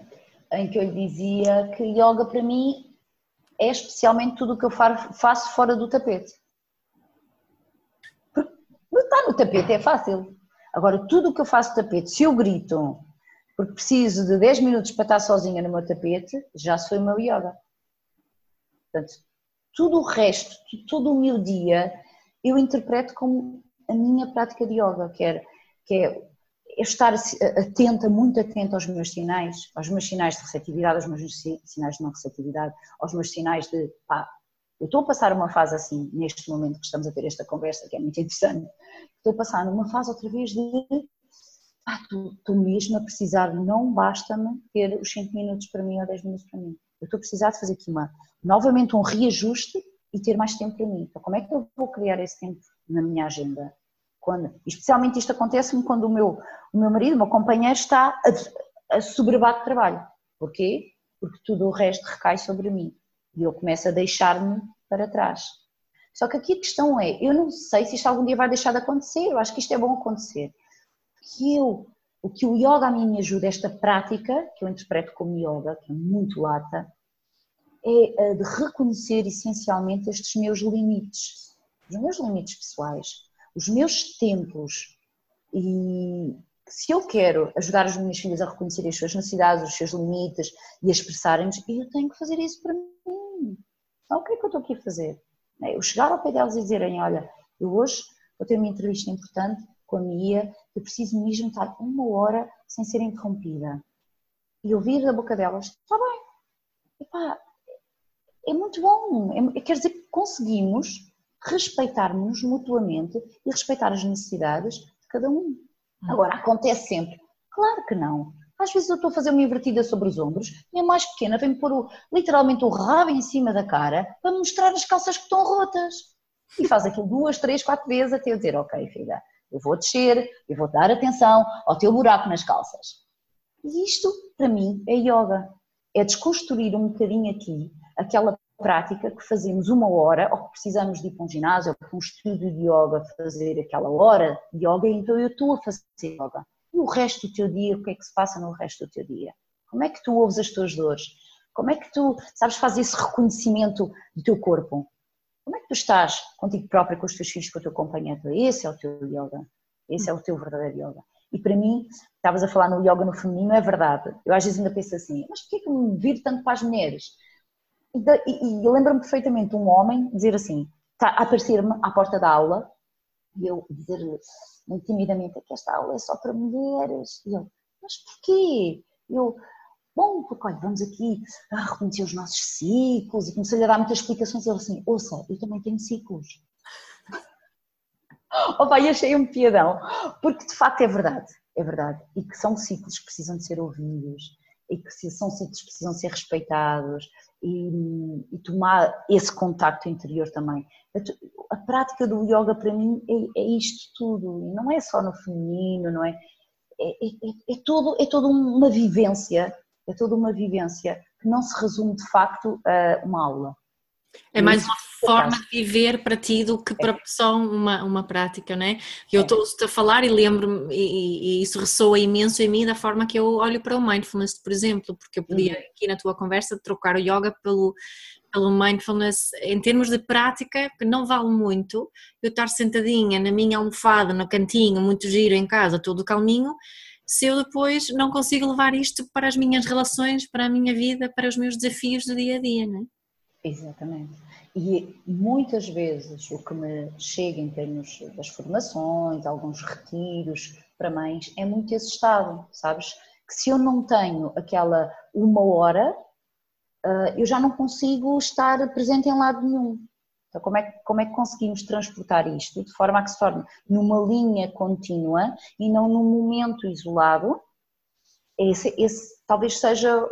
em que eu lhe dizia que yoga para mim é especialmente tudo o que eu faço fora do tapete Estar no tapete é fácil. Agora, tudo o que eu faço tapete, se eu grito porque preciso de 10 minutos para estar sozinha no meu tapete, já sou meu yoga. Portanto, tudo o resto, todo o meu dia, eu interpreto como a minha prática de yoga, que é, que é estar atenta, muito atenta aos meus sinais, aos meus sinais de receptividade, aos meus sinais de não receptividade, aos meus sinais de pá, eu estou a passar uma fase assim, neste momento que estamos a ter esta conversa, que é muito interessante. Estou a passar numa fase outra vez de. Ah, estou mesmo a precisar, não basta-me ter os 5 minutos para mim ou 10 minutos para mim. Eu estou a precisar de fazer aqui uma, novamente um reajuste e ter mais tempo para mim. Então, como é que eu vou criar esse tempo na minha agenda? Quando, especialmente isto acontece-me quando o meu, o meu marido, o meu companheiro, está a, a sobrebar de trabalho. Porquê? Porque tudo o resto recai sobre mim e eu começo a deixar-me para trás. Só que aqui a questão é, eu não sei se isto algum dia vai deixar de acontecer, eu acho que isto é bom acontecer. Que eu, o que o yoga a mim me ajuda, esta prática, que eu interpreto como yoga, que é muito lata, é a de reconhecer essencialmente estes meus limites, os meus limites pessoais, os meus tempos e se eu quero ajudar as minhas filhas a reconhecer as suas necessidades, os seus limites e a expressarem-nos, eu tenho que fazer isso para mim. Então, o que é que eu estou aqui a fazer? É, eu chegar ao pé delas e dizerem: Olha, eu hoje vou ter uma entrevista importante com a Mia, eu preciso me juntar uma hora sem ser interrompida. E ouvir da boca delas: Está bem, Epá, é muito bom. É, quer dizer que conseguimos respeitar-nos mutuamente e respeitar as necessidades de cada um. Hum. Agora, acontece sempre? Claro que não. Às vezes eu estou a fazer uma invertida sobre os ombros e a mais pequena vem pôr o, literalmente o rabo em cima da cara para mostrar as calças que estão rotas. E faz aquilo duas, três, quatro vezes até eu dizer, ok filha, eu vou descer, eu vou dar atenção ao teu buraco nas calças. E isto, para mim, é yoga. É desconstruir um bocadinho aqui aquela prática que fazemos uma hora, ou que precisamos de ir para um ginásio, ou para um estudo de yoga, fazer aquela hora de yoga, então eu estou a fazer yoga. E o resto do teu dia, o que é que se passa no resto do teu dia? Como é que tu ouves as tuas dores? Como é que tu, sabes, fazes esse reconhecimento do teu corpo? Como é que tu estás contigo própria, com os teus filhos, com o teu companheiro? Esse é o teu yoga. Esse é o teu verdadeiro yoga. E para mim, estavas a falar no yoga no feminino, é verdade. Eu às vezes ainda penso assim, mas porquê que me viro tanto para as mulheres? E, e, e lembro-me perfeitamente um homem dizer assim, está a aparecer-me à porta da aula, e eu dizer-lhe, muito timidamente, que esta aula é só para mulheres. E eu, mas porquê? Eu, bom, porque olha, vamos aqui a reconhecer os nossos ciclos e comecei-lhe a dar muitas explicações e ele assim, ouça, eu também tenho ciclos. <laughs> Opa, e achei um piadão, porque de facto é verdade, é verdade, e que são ciclos que precisam de ser ouvidos, e que são ciclos que precisam ser respeitados, e, e tomar esse contacto interior também a prática do yoga para mim é, é isto tudo, não é só no feminino, não é? É, é, é, todo, é toda uma vivência, é toda uma vivência que não se resume de facto a uma aula. É mais uma forma de viver para ti do que para só uma, uma prática, não é? Eu estou a falar e lembro-me, e, e, isso ressoa imenso em mim da forma que eu olho para o mindfulness, por exemplo, porque eu podia uhum. aqui na tua conversa trocar o yoga pelo, pelo mindfulness em termos de prática, que não vale muito eu estar sentadinha na minha almofada, no cantinho, muito giro em casa, todo calminho, se eu depois não consigo levar isto para as minhas relações, para a minha vida, para os meus desafios do dia a dia, não é? Exatamente. E muitas vezes o que me chega em termos das formações, alguns retiros para mães, é muito esse estado, sabes? Que se eu não tenho aquela uma hora, eu já não consigo estar presente em lado nenhum. Então, como é, que, como é que conseguimos transportar isto de forma a que se torne numa linha contínua e não num momento isolado? Esse, esse talvez seja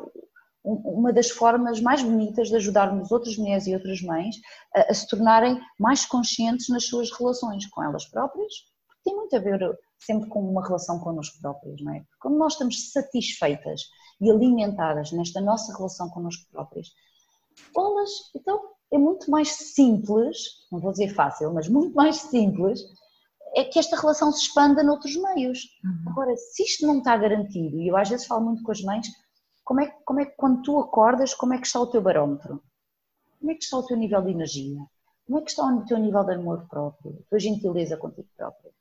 uma das formas mais bonitas de ajudarmos outras mulheres e outras mães a, a, se tornarem mais conscientes nas suas relações com elas próprias, porque tem muito a ver sempre com uma relação connosco próprias, não é? Quando nós estamos satisfeitas e alimentadas nesta nossa relação connosco próprias, elas, então é muito mais simples, não vou dizer fácil, mas muito mais simples, é que esta relação se expanda noutros meios. Uhum. Agora, se isto não está garantido, e eu às vezes falo muito com as mães, como é, como é que quando tu acordas, como é que está o teu barómetro? Como é que está o teu nível de energia? Como é que está o teu nível de amor próprio? A tua gentileza contigo próprio?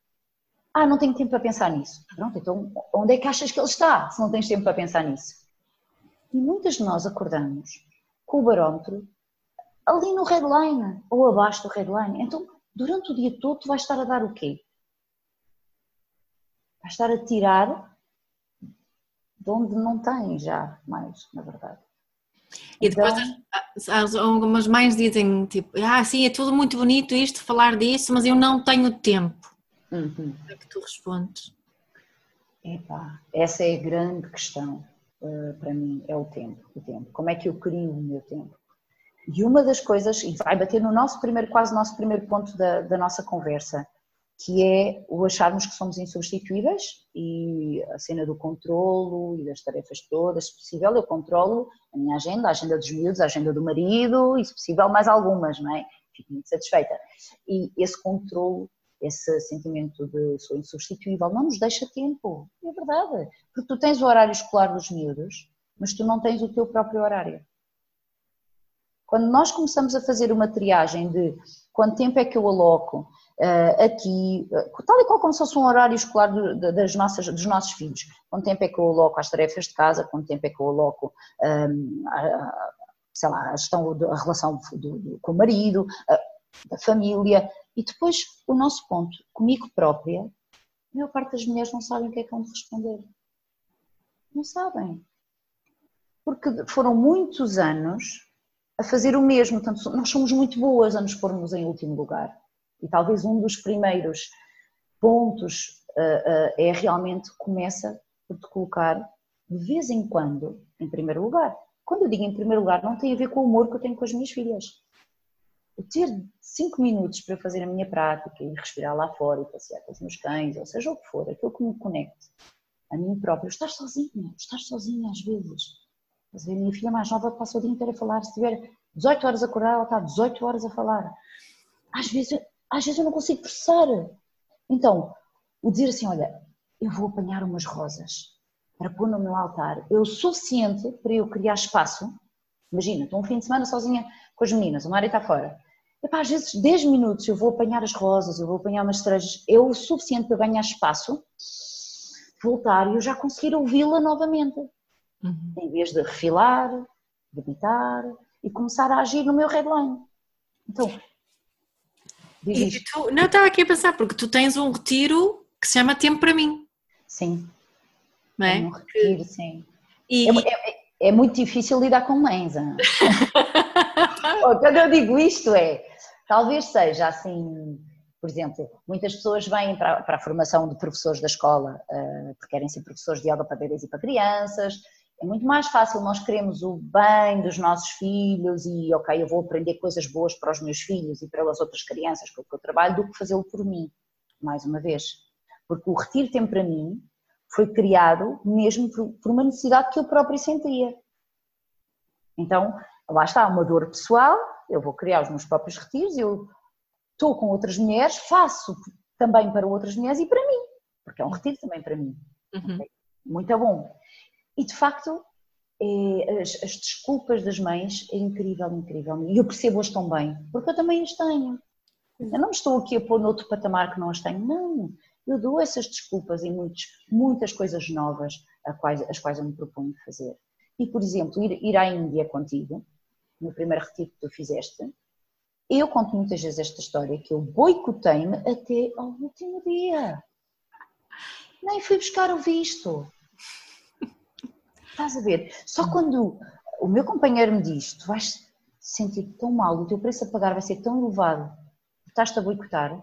Ah, não tenho tempo para pensar nisso. Pronto, então onde é que achas que ele está se não tens tempo para pensar nisso? E muitas de nós acordamos com o barómetro ali no redline ou abaixo do redline. Então, durante o dia todo, tu vais estar a dar o quê? Vais estar a tirar de onde não tem já mais, na verdade. E depois então, algumas mães dizem tipo, ah, sim, é tudo muito bonito isto, falar disso, mas eu não tenho tempo. Uhum. é que tu respondes? Epá, essa é a grande questão uh, para mim, é o tempo, o tempo. Como é que eu crio o meu tempo? E uma das coisas, e vai bater no nosso primeiro, quase nosso primeiro ponto da, da nossa conversa, que é o acharmos que somos insubstituíveis e a cena do controlo e das tarefas todas, se possível eu controlo a minha agenda, a agenda dos miúdos, a agenda do marido e se possível mais algumas, não é? Fico muito satisfeita. E esse controlo, esse sentimento de sou insubstituível não nos deixa tempo, é verdade, porque tu tens o horário escolar dos miúdos, mas tu não tens o teu próprio horário. Quando nós começamos a fazer uma triagem de quanto tempo é que eu aloco uh, aqui, uh, tal e qual como se fosse um horário escolar das nossas, dos nossos filhos, quanto tempo é que eu aloco às tarefas de casa, quanto tempo é que eu aloco um, ehm, a, sei lá, a gestão da relação do, do, com o marido, da família, e depois o nosso ponto, comigo própria, a maior parte das mulheres não sabem o que é que vão responder. Não sabem. Porque foram muitos anos a fazer o mesmo. Portanto, nós somos muito boas a nos pormos em último lugar. E talvez um dos primeiros pontos uh, uh, é realmente começa por te colocar de vez em quando em primeiro lugar. Quando eu digo em primeiro lugar, não tem a ver com o humor que eu tenho com as minhas filhas. Eu ter cinco minutos para fazer a minha prática e respirar lá fora e passear com os meus cães, ou seja o que for, aquilo que me conecte a mim próprio. Estar sozinha, estar sozinha às vezes a minha filha mais nova passa o dia inteiro a falar. Se tiver 18 horas a acordar, ela está 18 horas a falar. Às vezes, às vezes eu não consigo processar. Então, o dizer assim: olha, eu vou apanhar umas rosas para pôr no meu altar, é o suficiente para eu criar espaço. Imagina, estou um fim de semana sozinha com as meninas, o Mário está fora. Epá, às vezes 10 minutos eu vou apanhar as rosas, eu vou apanhar umas cerejas, é o suficiente para ganhar espaço, voltar e eu já conseguir ouvi-la novamente uhum. em vez de refilar, debitar e começar a agir no meu redline. Então, e tu, não estava aqui a pensar, porque tu tens um retiro que se chama Tempo para mim. Sim. Não é? um retiro, sim. E... É, é, é, muito difícil lidar com mães. <laughs> Quando eu digo isto é, talvez seja assim por exemplo, muitas pessoas vêm para, para, a formação de professores da escola uh, porque querem ser professores de yoga para bebês e para crianças é muito mais fácil nós queremos o bem dos nossos filhos e, ok, eu vou aprender coisas boas para os meus filhos e para as outras crianças com que eu trabalho, do que fazê-lo por mim, mais uma vez. Porque o Retiro Tempo para mim foi criado mesmo por uma necessidade que eu própria sentia. Então, lá está, uma dor pessoal, eu vou criar os meus próprios retiros, eu estou com outras mulheres, faço também para outras mulheres e para mim, porque é um retiro também para mim. Uhum. Muito bom. E de facto, é, as, as, desculpas das mães é incrível, incrível. E eu percebo-as tão bem, porque eu também as tenho. Eu não me estou aqui a pôr noutro patamar que não as tenho, não. Eu dou essas desculpas em muitos, muitas coisas novas as quais, as quais eu me proponho fazer. E, por exemplo, ir, ir à Índia contigo, no primeiro retiro que tu fizeste, Eu conto muitas vezes esta história que eu boicotei-me até ao último dia. Nem fui buscar o visto. Estás a ver? Só quando o meu companheiro me diz: Tu vais sentir tão mal, o teu preço a pagar vai ser tão elevado, estás-te a boicotar.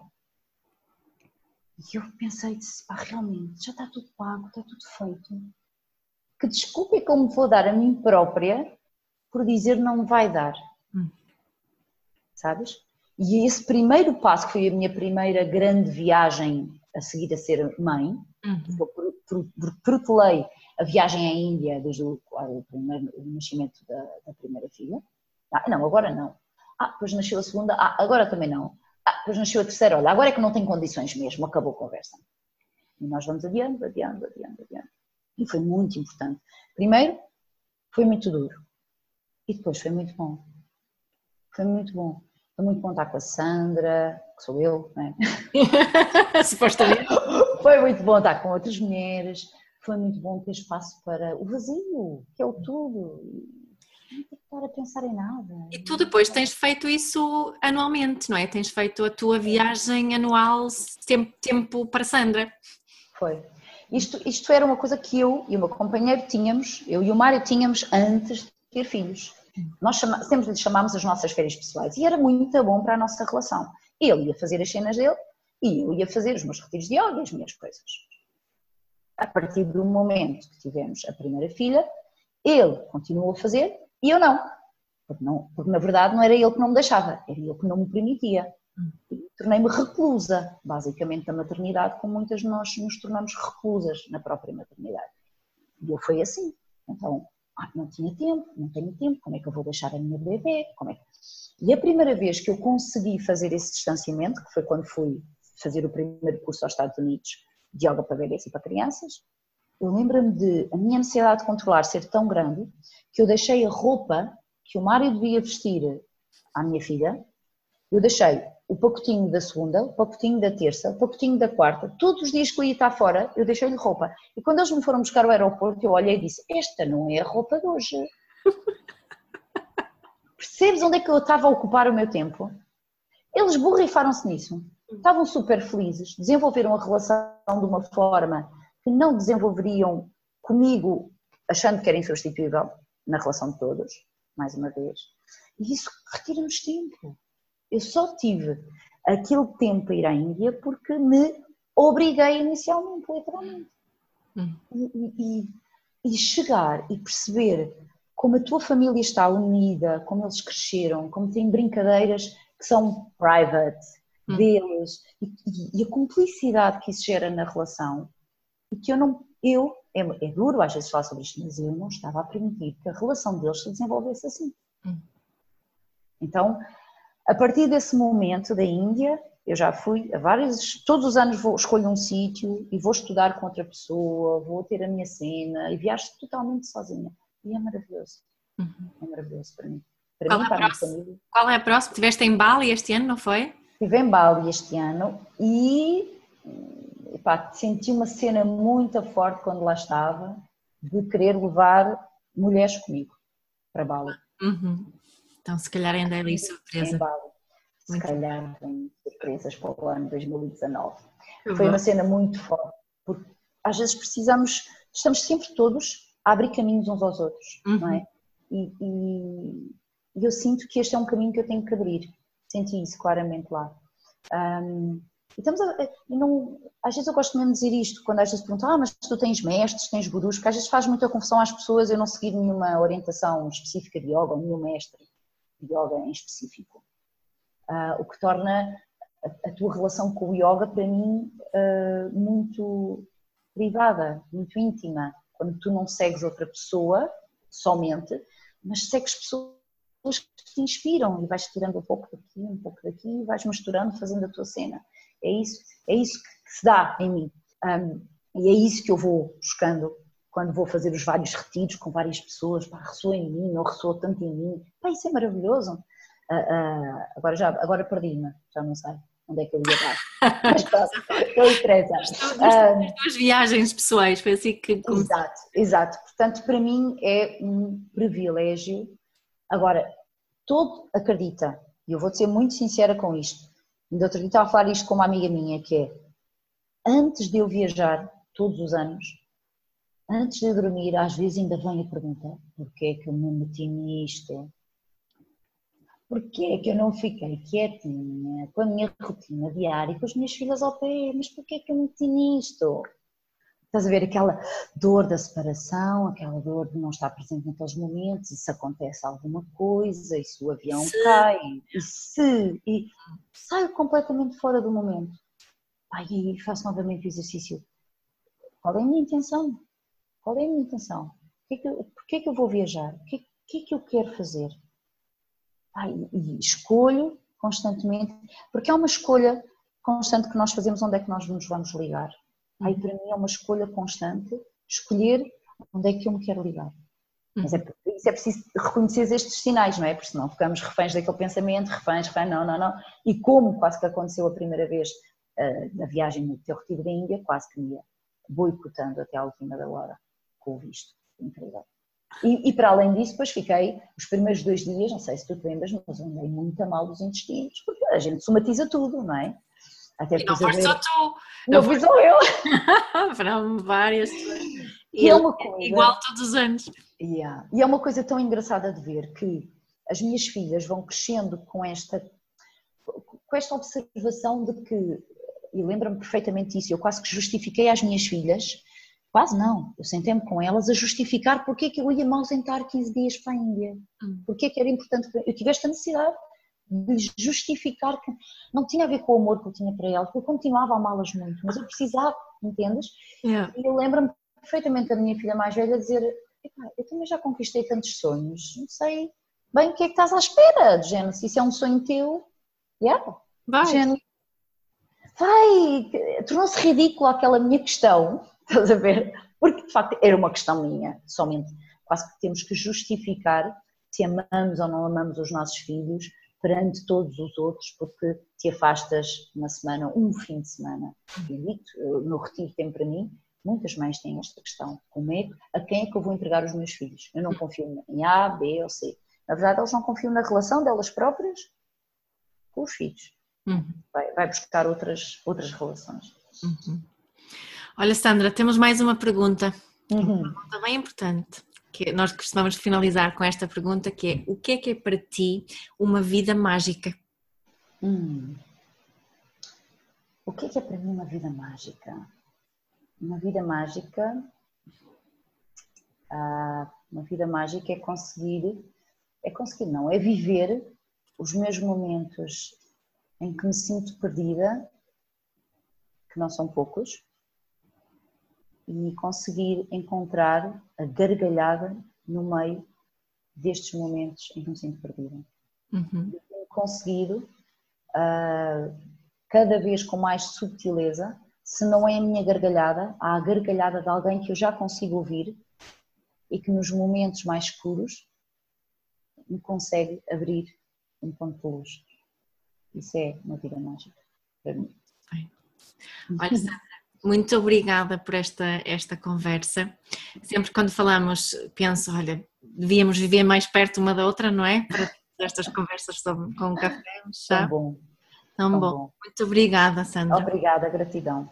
E eu pensei: pá, realmente, já está tudo pago, está tudo feito. Que desculpa é que eu me vou dar a mim própria por dizer não vai dar? Hum. Sabes? E esse primeiro passo, que foi a minha primeira grande viagem a seguir a ser mãe, uhum. eu protelei a viagem à Índia desde o, o, primeiro, o nascimento da, da, primeira filha. Ah, não, agora não. Ah, depois nasceu a segunda. Ah, agora também não. Ah, depois nasceu a terceira. Olha, agora é que não tem condições mesmo. Acabou a conversa. E nós vamos adiando, adiando, adiando, adiando. E foi muito importante. Primeiro, foi muito duro. E depois foi muito bom. Foi muito bom. Foi muito bom estar com a Sandra, que sou eu, não é? <laughs> Supostamente. Foi muito bom estar com outras mulheres foi muito bom ter espaço para o vazio, que é o tudo. Não tem que estar a pensar em nada. E tu depois tens feito isso anualmente, não é? Tens feito a tua viagem anual tempo, tempo para Sandra. Foi. Isto, isto era uma coisa que eu e o meu companheiro tínhamos, eu e o Mário tínhamos antes de ter filhos. Nós chama, sempre lhe chamámos as nossas férias pessoais e era muito bom para a nossa relação. Ele ia fazer as cenas dele e eu ia fazer os meus retiros de yoga e as minhas coisas a partir do momento que tivemos a primeira filha, ele continuou a fazer e eu não. Porque, não, porque na verdade não era ele que não me deixava, era ele que não me permitia. Tornei-me reclusa, basicamente, da maternidade, como muitas de nós nos tornamos reclusas na própria maternidade. E eu fui assim. Então, ah, não tinha tempo, não tenho tempo, como é que eu vou deixar a minha bebê? Como é que... E a primeira vez que eu consegui fazer esse distanciamento, que foi quando fui fazer o primeiro curso aos Estados Unidos, de yoga para bebês e para crianças, eu lembro-me de a minha necessidade de controlar ser tão grande que eu deixei a roupa que o Mário devia vestir à minha filha, eu deixei o pacotinho da segunda, o pacotinho da terça, o pacotinho da quarta, todos os dias que eu ia estar fora, eu deixei-lhe roupa. E quando eles me foram buscar ao aeroporto, eu olhei e disse: Esta não é a roupa de hoje. <laughs> Percebes onde é que eu estava a ocupar o meu tempo? Eles borrifaram-se nisso estavam super felizes, desenvolveram a relação de uma forma que não desenvolveriam comigo, achando que era insubstituível na relação de todos, mais uma vez. E isso retira-nos tempo. Eu só tive aquele tempo a ir à Índia porque me obriguei inicialmente, literalmente. Hum. E, e, e chegar e perceber como a tua família está unida, como eles cresceram, como têm brincadeiras que são private, Hum. deles e, e, a cumplicidade que isso gera na relação e que eu não, eu, é, é, duro às vezes falar sobre isto, mas eu não estava a permitir que a relação deles se desenvolvesse assim. Hum. Então, a partir desse momento da Índia, eu já fui a vários, todos os anos vou escolho um sítio e vou estudar com outra pessoa, vou ter a minha cena e viajo totalmente sozinha. E é maravilhoso. Uhum. É maravilhoso para mim. Para Qual, mim, é para a próxima? Qual é a próxima? Estiveste em Bali este ano, não foi? Estive em Bali este ano e epá, senti uma cena muito forte quando lá estava de querer levar mulheres comigo para Bali. Uhum. Então, se calhar ainda é ali surpresa. Se muito calhar tem surpresas para o ano 2019. Foi bom. uma cena muito forte, porque às vezes precisamos, estamos sempre todos a abrir caminhos uns aos outros, uhum. não é? E, e, e eu sinto que este é um caminho que eu tenho que abrir senti isso claramente lá. Um, e estamos a, e não, às vezes eu gosto mesmo de dizer isto, quando às vezes perguntam, ah, mas tu tens mestres, tens gurus, porque às vezes faz muita confusão às pessoas eu não seguir nenhuma orientação específica de yoga, ou nenhum mestre yoga em específico. Uh, o que torna a, a, tua relação com o yoga, para mim, uh, muito privada, muito íntima. Quando tu não segues outra pessoa somente, mas segues pessoas que te inspiram e vais tirando um pouco daqui, um pouco daqui e vais misturando, fazendo a tua cena. É isso, é isso que se dá em mim. Um, e é isso que eu vou buscando quando vou fazer os vários retiros com várias pessoas, pá, ressoa em mim, não ressoa tanto em mim. Pá, isso é maravilhoso. Uh, uh, agora já agora perdi-me, já não sei onde é que eu ia dar. <laughs> Mas pronto, não interessa. As tuas viagens pessoais, foi assim que. Exato, exato. Portanto, para mim é um privilégio Agora, todo acredita E eu vou-te ser muito sincera com isto. Ainda outro dia estava a falar isto com uma amiga minha, que é, antes de eu viajar, todos os anos, antes de dormir, às vezes ainda vem a pergunta, porquê é que eu me meti nisto? Porquê é que eu não fiquei quietinha com a minha rotina diária, com as minhas filhas ao pé? Mas porquê é que eu me meti nisto? Estás a ver aquela dor da separação, aquela dor de não estar presente naqueles momentos, e se acontece alguma coisa, e se o avião se... cai, e se. E saio completamente fora do momento. Pai, e faço novamente o exercício. Qual é a minha intenção? Qual é a minha intenção? Porquê é que eu vou viajar? O que, que é que eu quero fazer? E escolho constantemente, porque é uma escolha constante que nós fazemos onde é que nós nos vamos ligar. Aí para mim é uma escolha constante escolher onde é que eu me quero ligar. Mas é, isso é preciso reconhecer estes sinais, não é? Porque senão ficamos reféns daquele pensamento, reféns, reféns, não, não, não. E como quase que aconteceu a primeira vez uh, na viagem no teu retiro da Índia, quase que me ia boicotando até à última da hora com o visto. Incrível. E, e, para além disso, depois fiquei os primeiros dois dias, não sei se tu te lembras, mas andei muito a mal dos intestinos, porque a gente somatiza tudo, não é? Até e não foste só tu. Não, fui só eu. <laughs> Foram várias. E é uma coisa, igual todos os anos. Yeah. E é uma coisa tão engraçada de ver que as minhas filhas vão crescendo com esta, com esta observação de que, e lembro-me perfeitamente disso, eu quase que justifiquei às minhas filhas, quase não, eu sentei-me com elas a justificar porque é que eu ia me ausentar 15 dias para a Índia, hum. porque é que era importante, eu tive esta necessidade de justificar que não tinha a ver com o amor que eu tinha para ela, porque eu continuava a amá-las muito, mas eu precisava, entendes? Yeah. E eu lembro-me perfeitamente da minha filha mais velha dizer: Eu também já conquistei tantos sonhos, não sei bem o que é que estás à espera, de género, se isso é um sonho teu, yeah, vai. Género, vai, tornou-se ridícula aquela minha questão, estás a ver? Porque de facto era uma questão minha, somente. Quase que temos que justificar se amamos ou não amamos os nossos filhos perante todos os outros, porque te afastas uma semana, um fim de semana. Eu no retiro tem para mim, muitas mães têm esta questão. Como é, a quem é que eu vou entregar os meus filhos? Eu não confio em A, B ou C. Na verdade, elas não confiam na relação delas próprias com os filhos. Uhum. Vai, vai, buscar outras, outras relações. Uhum. Olha, Sandra, temos mais uma pergunta. Uhum. Uma pergunta bem importante que nós costumamos finalizar com esta pergunta que é o que é que é para ti uma vida mágica? Hum. O que é que é para mim uma vida mágica? Uma vida mágica ah, uma vida mágica é conseguir é conseguir não, é viver os meus momentos em que me sinto perdida que não são poucos e conseguir encontrar a gargalhada no meio destes momentos em que me sinto perdida. Uhum. Tenho conseguido, uh, cada vez com mais subtileza, se não é a minha gargalhada, há a gargalhada de alguém que eu já consigo ouvir e que nos momentos mais escuros me consegue abrir um ponto de luz. Isso é uma vida mágica para mim. Olha, Sandra, muito obrigada por esta, esta conversa. Sempre quando falamos, penso, olha, devíamos viver mais perto uma da outra, não é? Para estas conversas sobre, com o café, um chá. Tão bom. Tão, Tão bom. bom. Muito obrigada, Sandra. Obrigada, gratidão.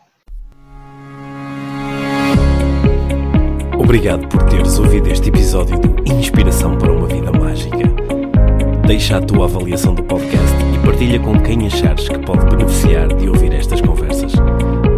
Obrigado por teres ouvido este episódio de Inspiração para uma Vida Mágica. Deixa a tua avaliação do podcast e partilha com quem achares que pode beneficiar de ouvir estas conversas.